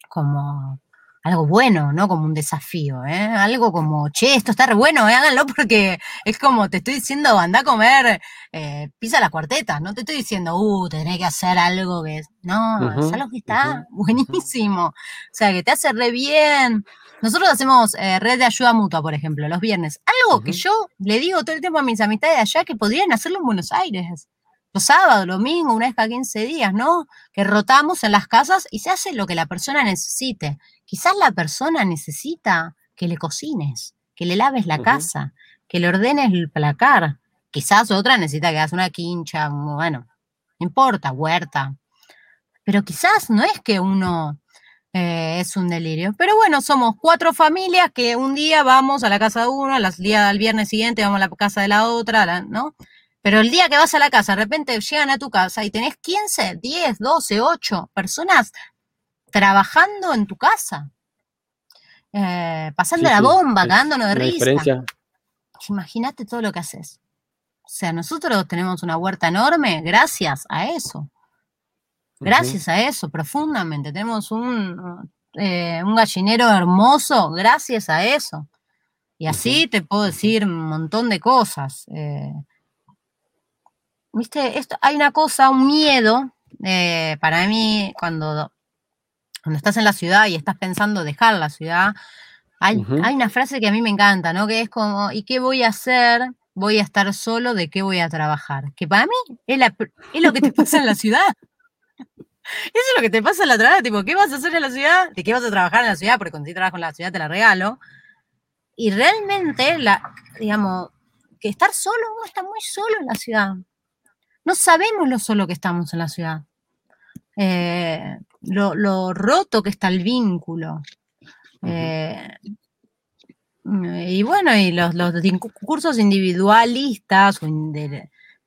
como algo bueno, ¿no? Como un desafío, ¿eh? Algo como, che, esto está re bueno, ¿eh? háganlo porque es como te estoy diciendo, anda a comer eh, pisa las cuartetas, no te estoy diciendo, uh, tenés que hacer algo que... No, es algo que está buenísimo, o sea, que te hace re bien. Nosotros hacemos eh, red de ayuda mutua, por ejemplo, los viernes. Algo que yo le digo todo el tiempo a mis amistades de allá que podrían hacerlo en Buenos Aires los sábados, domingo, una vez cada 15 días, ¿no? Que rotamos en las casas y se hace lo que la persona necesite. Quizás la persona necesita que le cocines, que le laves la casa, que le ordenes el placar. Quizás otra necesita que hagas una quincha, bueno, no importa, huerta. Pero quizás no es que uno eh, es un delirio. Pero bueno, somos cuatro familias que un día vamos a la casa de uno, al día del viernes siguiente vamos a la casa de la otra, ¿no? Pero el día que vas a la casa, de repente llegan a tu casa y tenés 15, 10, 12, 8 personas trabajando en tu casa. Eh, pasando la bomba, cagándonos de risa. Imagínate todo lo que haces. O sea, nosotros tenemos una huerta enorme gracias a eso. Gracias a eso, profundamente. Tenemos un, eh, un gallinero hermoso gracias a eso. Y así te puedo decir un montón de cosas. Eh, viste, esto, hay una cosa, un miedo, eh, para mí, cuando, cuando estás en la ciudad y estás pensando dejar la ciudad, hay, hay, una frase que a mí me encanta, ¿no? Que es como, ¿y qué voy a hacer? Voy a estar solo, ¿de qué voy a trabajar? Que para mí es, lo que te pasa en la ciudad. Eso es lo que te pasa en la ciudad, tipo, ¿qué vas a hacer en la ciudad? ¿De qué vas a trabajar en la ciudad? Porque cuando sí trabajo en la ciudad te la regalo. Y realmente, la, digamos, que estar solo, uno está muy solo en la ciudad. No sabemos lo solo que estamos en la ciudad, eh, lo, roto que está el vínculo. Eh, y bueno, y los, los cursos individualistas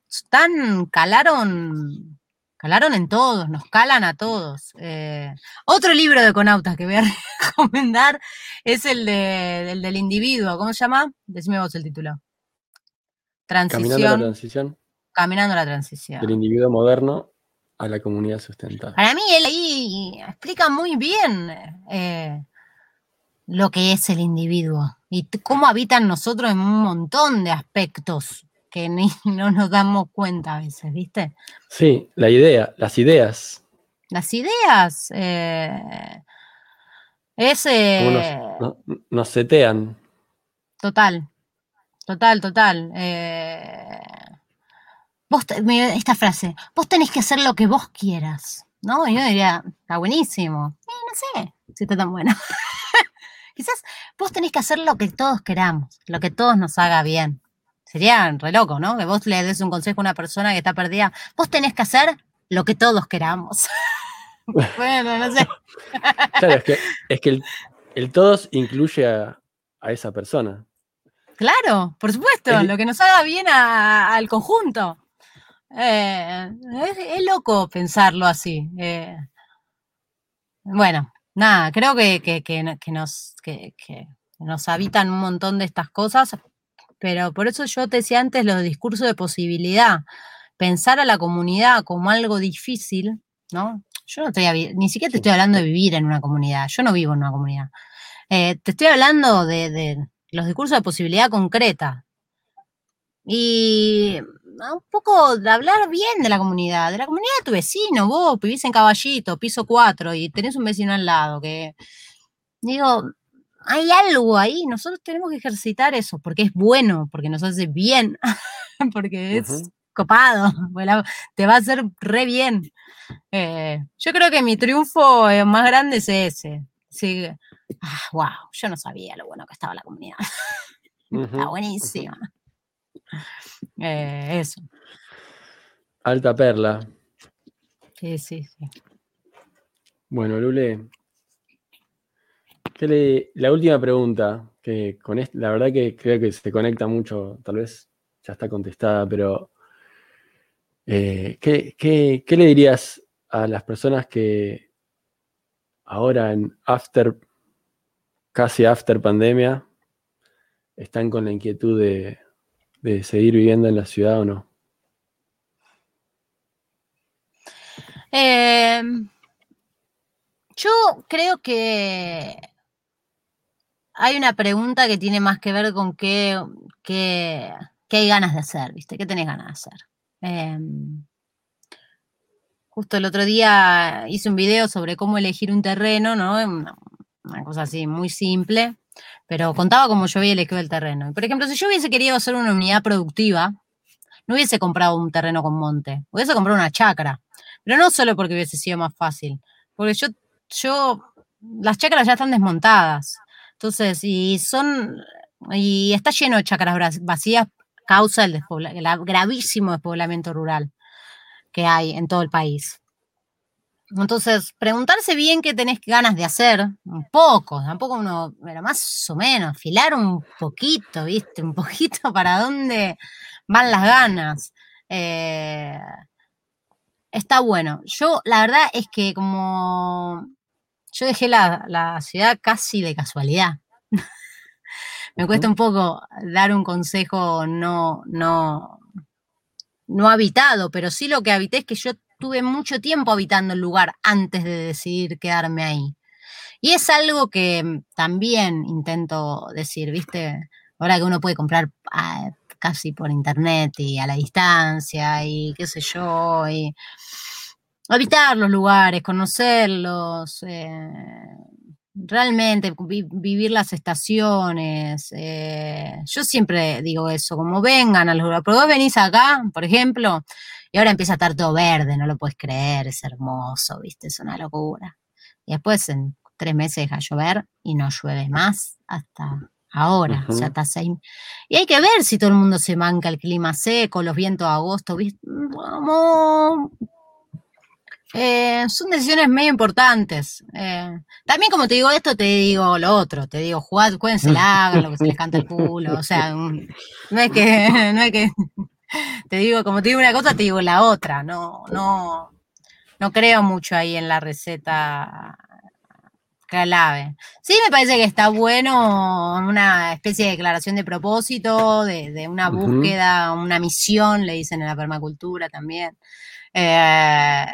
están, calaron, calaron en todos, nos calan a todos. Eh, otro libro de Conautas que voy a recomendar es el, del individuo, ¿cómo se llama? Decime vos el título. Transición. la transición caminando la transición. Del individuo moderno a la comunidad sustentable. Para mí, él ahí explica muy bien eh, lo que es el individuo y cómo habitan nosotros en un montón de aspectos que ni, no nos damos cuenta a veces, ¿viste? Sí, la idea, las ideas. Las ideas. Eh, es, nos, nos, setean. Total, total, total. Eh, vos, esta frase, vos tenés que hacer lo que vos quieras, ¿no? Y yo diría, está buenísimo. no sé si está tan bueno. Quizás vos tenés que hacer lo que todos queramos, lo que todos nos haga bien. Sería re loco, ¿no? Que vos le des un consejo a una persona que está perdida. Vos tenés que hacer lo que todos queramos. bueno, no sé. claro, es que, es que el, todos incluye a, esa persona. Claro, por supuesto, lo que nos haga bien al conjunto. Eh, es, loco pensarlo así. Eh. bueno, nada, creo que, nos, que, nos habitan un montón de estas cosas, pero por eso yo te decía antes los discursos de posibilidad. Pensar a la comunidad como algo difícil, ¿no? Yo no estoy, ni siquiera te estoy hablando de vivir en una comunidad, yo no vivo en una comunidad. Eh, te estoy hablando de, de los discursos de posibilidad concreta. Y un poco de hablar bien de la comunidad, de la comunidad de tu vecino, vos vivís en Caballito, piso 4 y tenés un vecino al lado que, digo, hay algo ahí, nosotros tenemos que ejercitar eso, porque es bueno, porque nos hace bien, porque es copado, te va a hacer re bien. Eh, yo creo que mi triunfo eh, más grande es ese. Sí, wow, ah, yo no sabía lo bueno que estaba la comunidad. Está buenísima. Eh, eso. Alta perla. Sí, sí, sí. Bueno, Lule, la última pregunta, que con la verdad que creo que se conecta mucho, tal vez ya está contestada, pero eh, ¿qué, le dirías a las personas que ahora en after, casi after pandemia, están con la inquietud de, de seguir viviendo en la ciudad o no? Em, yo creo que hay una pregunta que tiene más que ver con qué, qué, hay ganas de hacer, ¿viste? ¿Qué tenés ganas de hacer? Em, justo el otro día hice un video sobre cómo elegir un terreno, ¿no? Una, cosa así muy simple, pero contaba cómo yo había elegido el terreno. Por ejemplo, si yo hubiese querido hacer una unidad productiva, no hubiese comprado un terreno con monte, hubiese comprado una chacra. Pero no solo porque hubiese sido más fácil, porque yo, yo, las chacras ya están desmontadas. Entonces, y son, y está lleno de chacras vacías causa el, el gravísimo despoblamiento rural que hay en todo el país. Entonces, preguntarse bien qué tenés ganas de hacer, un poco, tampoco uno, pero más o menos, filar un poquito, ¿viste? Un poquito para dónde van las ganas. Eh, está bueno. Yo, la verdad es que como yo dejé la, ciudad casi de casualidad. Me cuesta un poco dar un consejo no, no, no habitado, pero sí lo que habité es que yo tuve mucho tiempo habitando el lugar antes de decidir quedarme ahí. Y es algo que también intento decir, ¿viste? Ahora que uno puede comprar ah, casi por internet y a la distancia y qué sé yo, y habitar los lugares, conocerlos, eh, realmente vivir las estaciones. Eh, yo siempre digo eso, como vengan a los lugares, pero vos venís acá, por ejemplo, y ahora empieza a estar todo verde, no lo puedes creer, es hermoso, viste, es una locura. Y después en tres meses deja llover y no llueve más hasta ahora, o sea, hasta seis. Y hay que ver si todo el mundo se manca el clima seco, los vientos de agosto, ¿viste? Eh, son decisiones medio importantes. Eh, también, como te digo esto, te digo lo otro. Te digo, jugad, la hagan lo que se les canta el culo. O sea, no es que, no es que. Te digo, como te digo una cosa, te digo la otra. No, no, no creo mucho ahí en la receta clave. Sí, me parece que está bueno una especie de declaración de propósito, de, una búsqueda, una misión, le dicen en la permacultura también. Eh,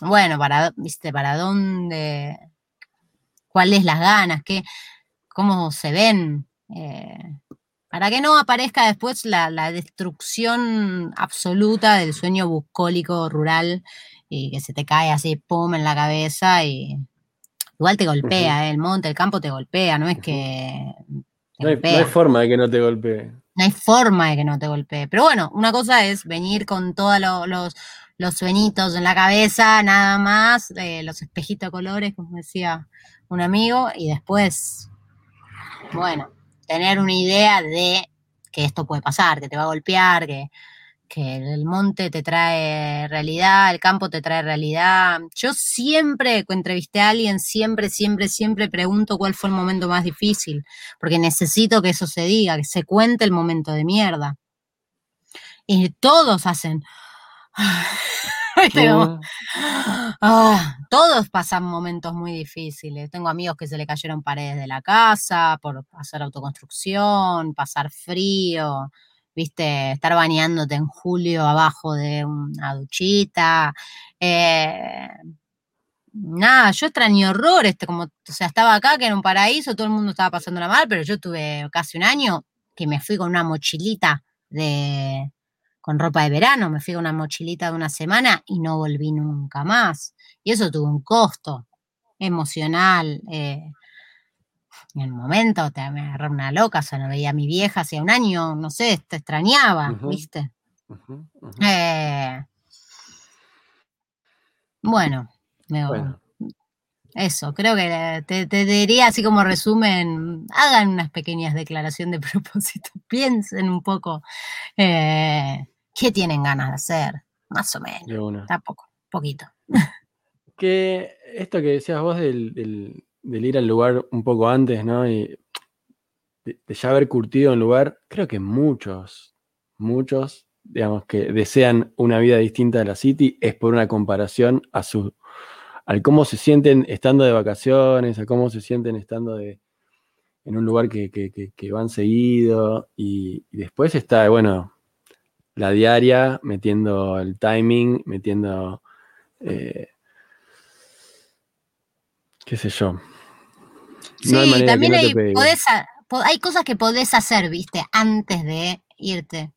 bueno, para, viste, para dónde, cuáles las ganas, qué, cómo se ven, eh, para que no aparezca después la, destrucción absoluta del sueño bucólico rural y que se te cae así, pum, en la cabeza y igual te golpea, eh, el monte, el campo te golpea, no es que... No hay, no hay, forma de que no te golpee. No hay forma de que no te golpee. Pero bueno, una cosa es venir con todos los los sueñitos en la cabeza, nada más, los espejitos de colores, como decía un amigo, y después, bueno, tener una idea de que esto puede pasar, que te va a golpear, que, que el monte te trae realidad, el campo te trae realidad. Yo siempre que entrevisté a alguien, siempre, siempre, siempre pregunto cuál fue el momento más difícil, porque necesito que eso se diga, que se cuente el momento de mierda. Y todos hacen, Ah, todos pasan momentos muy difíciles. Tengo amigos que se le cayeron paredes de la casa por hacer autoconstrucción, pasar frío, viste, estar bañándote en julio abajo de una duchita. Eh, nada, yo extraño horror, este, como, o sea, estaba acá, que era un paraíso, todo el mundo estaba pasándola mal, pero yo tuve casi un año que me fui con una mochilita de, con ropa de verano, me fui con una mochilita de una semana y no volví nunca más. Y eso tuvo un costo emocional. Eh, en el momento te, me agarré una loca, o sea, no veía a mi vieja hace un año, no sé, te extrañaba, ¿viste? Eh, bueno, eso, creo que te, diría así como resumen, hagan unas pequeñas declaraciones de propósito, piensen un poco eh, ¿Qué tienen ganas de hacer? Más o menos. Tampoco, poquito. Que esto que decías vos del, ir al lugar un poco antes, ¿no? Y de, ya haber curtido un lugar, creo que muchos, muchos, digamos, que desean una vida distinta de la City, es por una comparación a su, al cómo se sienten estando de vacaciones, a cómo se sienten estando de, en un lugar que, van seguido. Y, después está, bueno, la diaria, metiendo el timing, metiendo. Eh, qué sé yo. sí, también hay, hay cosas que podés hacer, viste, antes de irte.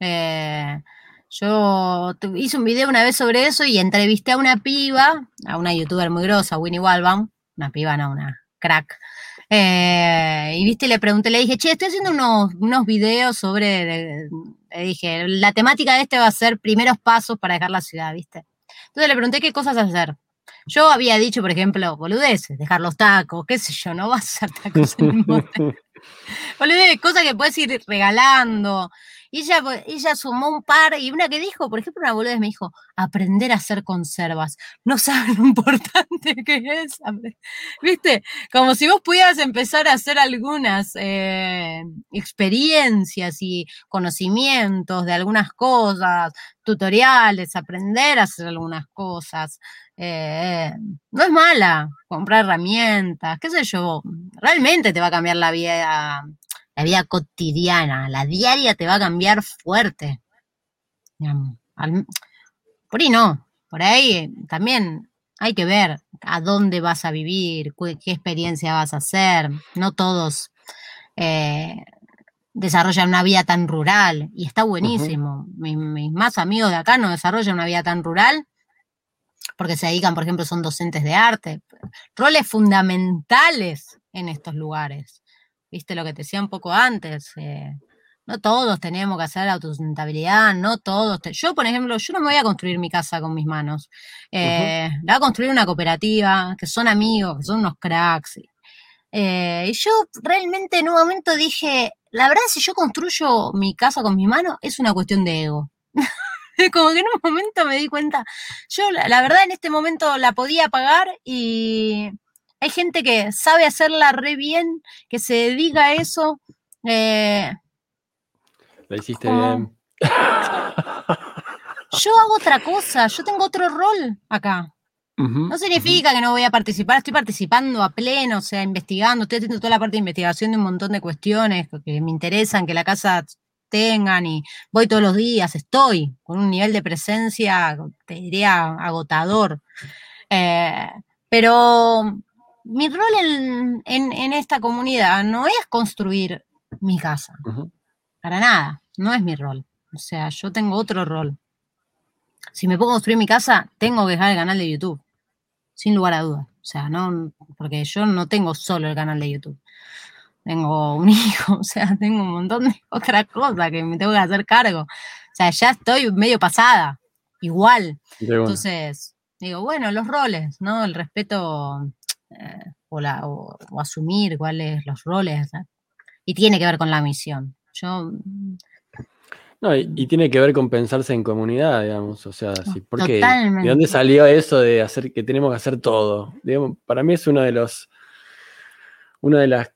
Eh, yo hice un video una vez sobre eso y entrevisté a una piba, a una youtuber muy grosa, Winnie Walbaum, una piba, no, una crack. Eh, y viste, le pregunté, le dije, che, estoy haciendo unos, unos videos sobre, dije, la temática de este va a ser primeros pasos para dejar la ciudad, viste. Entonces le pregunté qué cosas hacer. Yo había dicho, por ejemplo, boludeces, dejar los tacos, qué sé yo, no vas a hacer tacos en el monte. boludeces, cosas que puedes ir regalando. Y ella, sumó un par y una que dijo, por ejemplo, una boludez me dijo, aprender a hacer conservas. No saben lo importante que es. ¿Viste? Como si vos pudieras empezar a hacer algunas eh, experiencias y conocimientos de algunas cosas, tutoriales, aprender a hacer algunas cosas. Eh, no es mala comprar herramientas, qué sé yo, realmente te va a cambiar la vida la vida cotidiana, la diaria te va a cambiar fuerte. por ahí no, por ahí también hay que ver a dónde vas a vivir, qué experiencia vas a hacer. No todos eh, desarrollan una vida tan rural y está buenísimo. mis, mis, más amigos de acá no desarrollan una vida tan rural porque se dedican, por ejemplo, son docentes de arte, roles fundamentales en estos lugares viste lo que te decía un poco antes, eh, no todos tenemos que hacer autosustentabilidad, no todos. yo, por ejemplo, yo no me voy a construir mi casa con mis manos. Eh, La voy a construir una cooperativa, que son amigos, que son unos cracks. Eh, y yo realmente en un momento dije, la verdad, si yo construyo mi casa con mis manos, es una cuestión de ego. Como que en un momento me di cuenta, yo la verdad en este momento la podía pagar y hay gente que sabe hacerla re bien, que se dedica a eso. Eh, la hiciste bien. Yo hago otra cosa, yo tengo otro rol acá. no significa que no voy a participar, estoy participando a pleno, o sea, investigando, estoy haciendo toda la parte de investigación de un montón de cuestiones que me interesan, que la casa tengan y voy todos los días, estoy con un nivel de presencia, te diría, agotador. Eh, pero mi rol en, esta comunidad no es construir mi casa. Para nada, no es mi rol. O sea, yo tengo otro rol. Si me puedo construir mi casa, tengo que dejar el canal de YouTube. Sin lugar a dudas. O sea, no, porque yo no tengo solo el canal de YouTube. Tengo un hijo, o sea, tengo un montón de otras cosas que me tengo que hacer cargo. O sea, ya estoy medio pasada, igual. Entonces, digo, bueno, los roles, ¿no? El respeto eh, o, asumir cuáles los roles. Y tiene que ver con la misión. Yo. No, y, tiene que ver con pensarse en comunidad, digamos. O sea, sí, porque ¿de dónde salió eso de hacer que tenemos que hacer todo? para mí es uno de los. Una de las.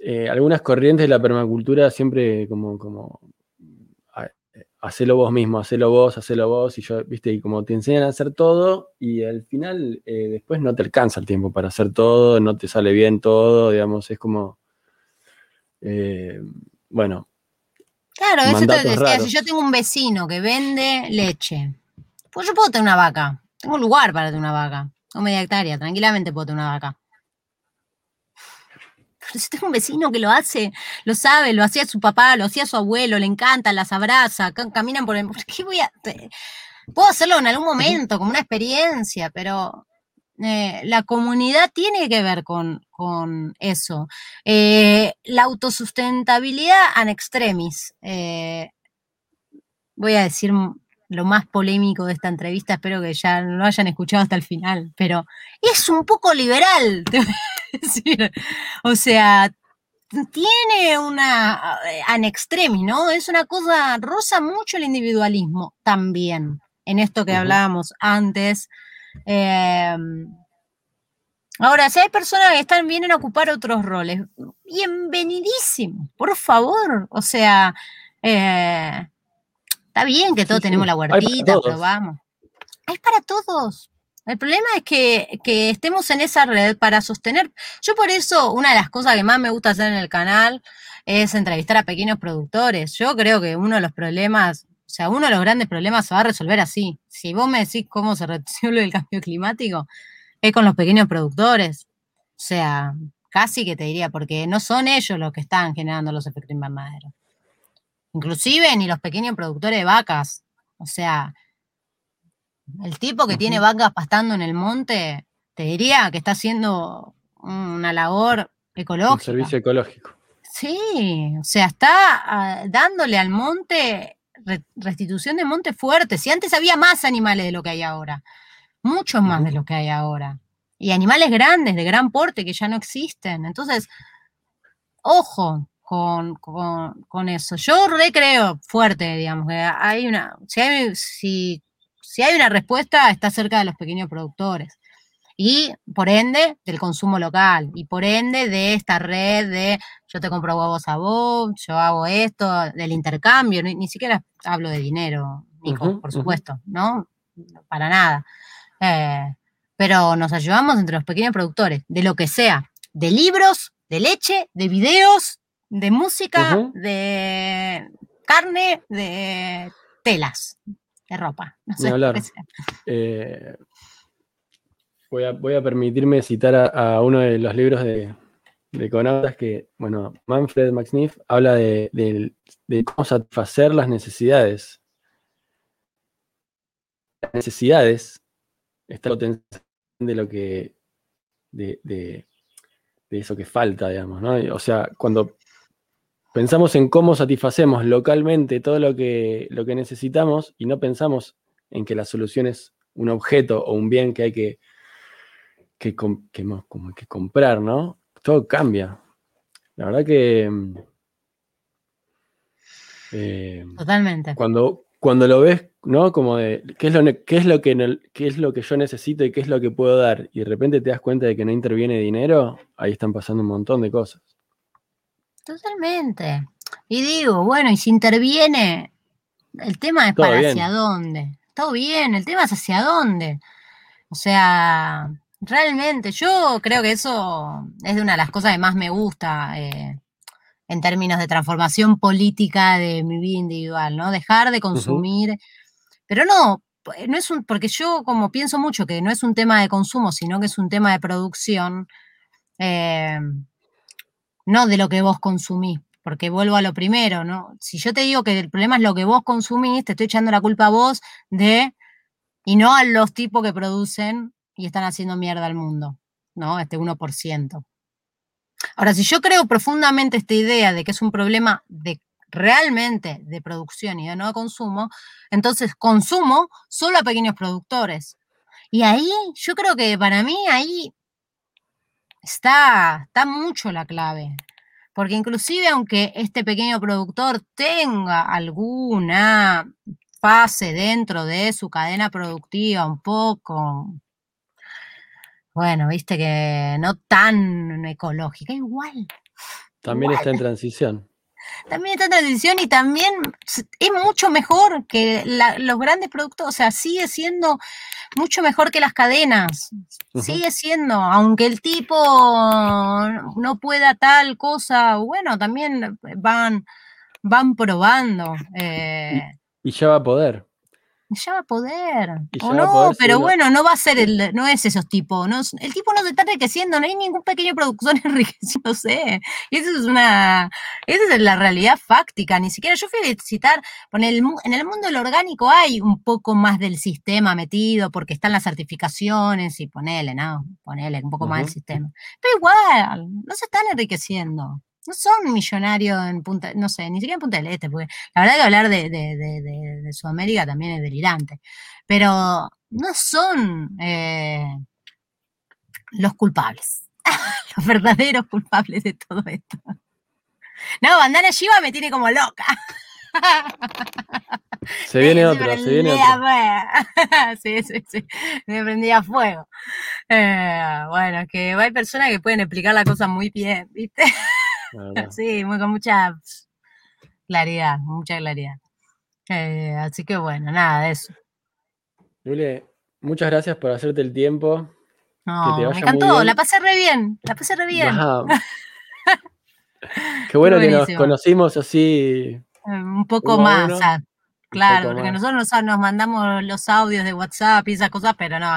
Eh, algunas corrientes de la permacultura siempre como, como hacelo vos mismo, hacelo vos, hacelo vos, y yo, viste, y como te enseñan a hacer todo, y al final eh, después no te alcanza el tiempo para hacer todo, no te sale bien todo, digamos, es como, eh, bueno. Claro, eso te decía, si yo tengo un vecino que vende leche, pues yo puedo tener una vaca, tengo un lugar para tener una vaca, o media hectárea, tranquilamente puedo tener una vaca si tengo un vecino que lo hace, lo sabe, lo hacía su papá, lo hacía su abuelo, le encanta, las abraza, caminan por el... ¿Qué voy a...? Puedo hacerlo en algún momento, como una experiencia, pero eh, la comunidad tiene que ver con, eso. Eh, la autosustentabilidad an extremis. Eh, voy a decir lo más polémico de esta entrevista, espero que ya lo hayan escuchado hasta el final, pero es un poco liberal, decir. O sea, tiene una eh, an extremis, ¿no? Es una cosa, rosa mucho el individualismo también, en esto que hablábamos antes. Em, ahora, si hay personas que están, vienen a ocupar otros roles, bienvenidísimo, por favor. O sea, eh, Está bien que todos tenemos la huertita, pero vamos. Es para todos. El problema es que, estemos en esa red para sostener. Yo por eso, una de las cosas que más me gusta hacer en el canal es entrevistar a pequeños productores. Yo creo que uno de los problemas, o sea, uno de los grandes problemas se va a resolver así. Si vos me decís cómo se resuelve el cambio climático, es con los pequeños productores. O sea, casi que te diría, porque no son ellos los que están generando los efectos invernaderos. Inclusive ni los pequeños productores de vacas. O sea, el tipo que tiene vacas pastando en el monte, te diría que está haciendo una labor ecológica. Un servicio ecológico. Sí, o sea, está ah, dándole al monte restitución de monte fuerte. Si antes había más animales de lo que hay ahora, muchos más de lo que hay ahora. Y animales grandes, de gran porte, que ya no existen. Entonces, ojo con, eso. Yo recreo fuerte, digamos, que hay una, si hay, si, si hay una respuesta, está cerca de los pequeños productores. Y por ende, del consumo local. Y por ende, de esta red de yo te compro huevos a vos, yo hago esto, del intercambio. Ni, siquiera hablo de dinero, Nico, por supuesto, ¿no? Para nada. Eh, pero nos ayudamos entre los pequeños productores, de lo que sea, de libros, de leche, de videos, de música, de carne, de telas, de ropa. No sé, eh, voy, a, voy, a, permitirme citar a, uno de los libros de, de que, bueno, Manfred McSniff habla de, de cómo satisfacer las necesidades. Las necesidades está potencial de lo que, de, eso que falta, digamos, ¿no? O sea, cuando pensamos en cómo satisfacemos localmente todo lo que, lo que necesitamos y no pensamos en que la solución es un objeto o un bien que hay que, que, como que comprar, ¿no? Todo cambia. La verdad que... Eh, Totalmente. Cuando, cuando lo ves, ¿no? Como de qué es lo, qué es lo que qué es lo que yo necesito y qué es lo que puedo dar, y de repente te das cuenta de que no interviene dinero, ahí están pasando un montón de cosas. Totalmente. Y digo, bueno, y si interviene, el tema es para hacia dónde. Todo bien, el tema es hacia dónde. O sea, realmente, yo creo que eso es de una de las cosas que más me gusta. Eh, en términos de transformación política de mi vida individual, ¿no? Dejar de consumir, pero no, no es un, porque yo como pienso mucho que no es un tema de consumo, sino que es un tema de producción, eh, no de lo que vos consumís, porque vuelvo a lo primero, ¿no? Si yo te digo que el problema es lo que vos consumís, te estoy echando la culpa a vos de, y no a los tipos que producen y están haciendo mierda al mundo, ¿no? Este 1%. Ahora, si yo creo profundamente esta idea de que es un problema de realmente de producción y de no consumo, entonces consumo solo a pequeños productores. Y ahí, yo creo que para mí ahí está, está mucho la clave. Porque inclusive aunque este pequeño productor tenga alguna fase dentro de su cadena productiva un poco bueno, viste que no tan ecológica, igual. También está en transición. También está en y también es mucho mejor que los grandes productos, o sea, sigue siendo mucho mejor que las cadenas. Sigue siendo, aunque el tipo no pueda tal cosa, bueno, también van, van probando. Eh. y ya va a poder ya va a poder. O no, pero bueno, no va a ser el, no es esos tipos. No, el tipo no se está enriqueciendo, no hay ningún pequeño productor enriqueciéndose. Y eso es una, esa es la realidad fáctica. Ni siquiera yo fui a citar, en el, en el mundo del orgánico hay un poco más del sistema metido, porque están las certificaciones y ponele, ¿no? Ponele un poco más del sistema. Pero igual, no se están enriqueciendo no son millonarios en Punta, no sé, ni siquiera en Punta del Este, porque la verdad que hablar de, Sudamérica también es delirante, pero no son eh, los culpables, los verdaderos culpables de todo esto. No, Bandana Shiva me tiene como loca. Se viene otro, se viene otro. sí, sí, sí. Me prendía fuego. Eh, bueno, que hay personas que pueden explicar la cosa muy bien, ¿viste? Sí, muy, con mucha claridad, mucha claridad. Eh, así que bueno, nada de eso. Muchas gracias por hacerte el tiempo. No, me encantó, la pasé re bien, la pasé re bien. Qué bueno que nos conocimos así. Eh, un poco más, claro, porque nosotros nos, mandamos los audios de WhatsApp y esas cosas, pero no,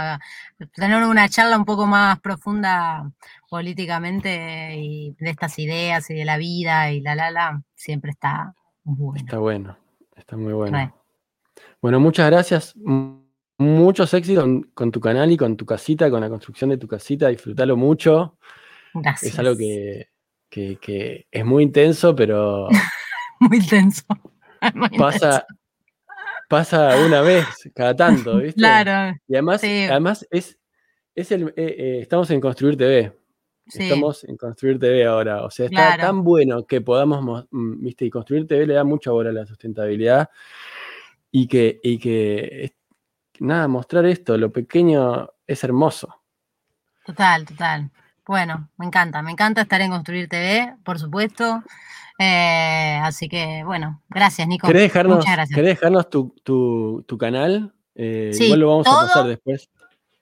tener una charla un poco más profunda políticamente y de estas ideas y de la vida y la la la, siempre está bueno. Está bueno, está muy bueno. Bueno, muchas gracias. Muchos éxitos con, tu canal y con tu casita, con la construcción de tu casita. Disfrútalo mucho. Gracias. Es algo que, que, es muy intenso, pero. muy intenso. pasa, pasa una vez cada tanto, ¿viste? Claro. Y además, además es, es el, eh, eh, estamos en Construir TV. Estamos en Construir TV ahora. O sea, está tan bueno que podamos, mm, viste, y Construir TV le da mucha bola a la sustentabilidad. Y que, y que nada, mostrar esto, lo pequeño es hermoso. Total, total. Bueno, me encanta, me encanta estar en Construir TV, por supuesto. Eh, así que, bueno, gracias, Nico. ¿Querés dejarnos, Muchas gracias. ¿querés dejarnos tu, canal? Eh, igual lo vamos a pasar después.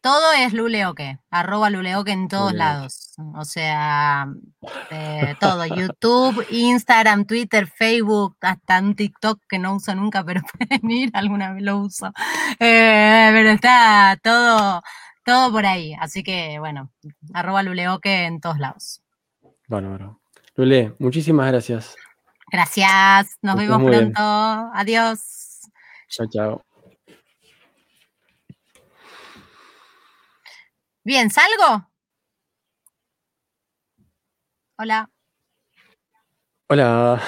Todo es Luleoque, arroba Luleoque en todos lados. O sea, eh, todo, YouTube, Instagram, Twitter, Facebook, hasta un TikTok que no uso nunca, pero pueden ir, alguna vez lo uso. pero está todo, todo por ahí. Así que, bueno, arroba Luleoque en todos lados. Bueno, bueno. Lule, muchísimas gracias. Gracias. Nos vemos pronto. Adiós. Chao, chao. Bien, ¿salgo? Hola. Hola.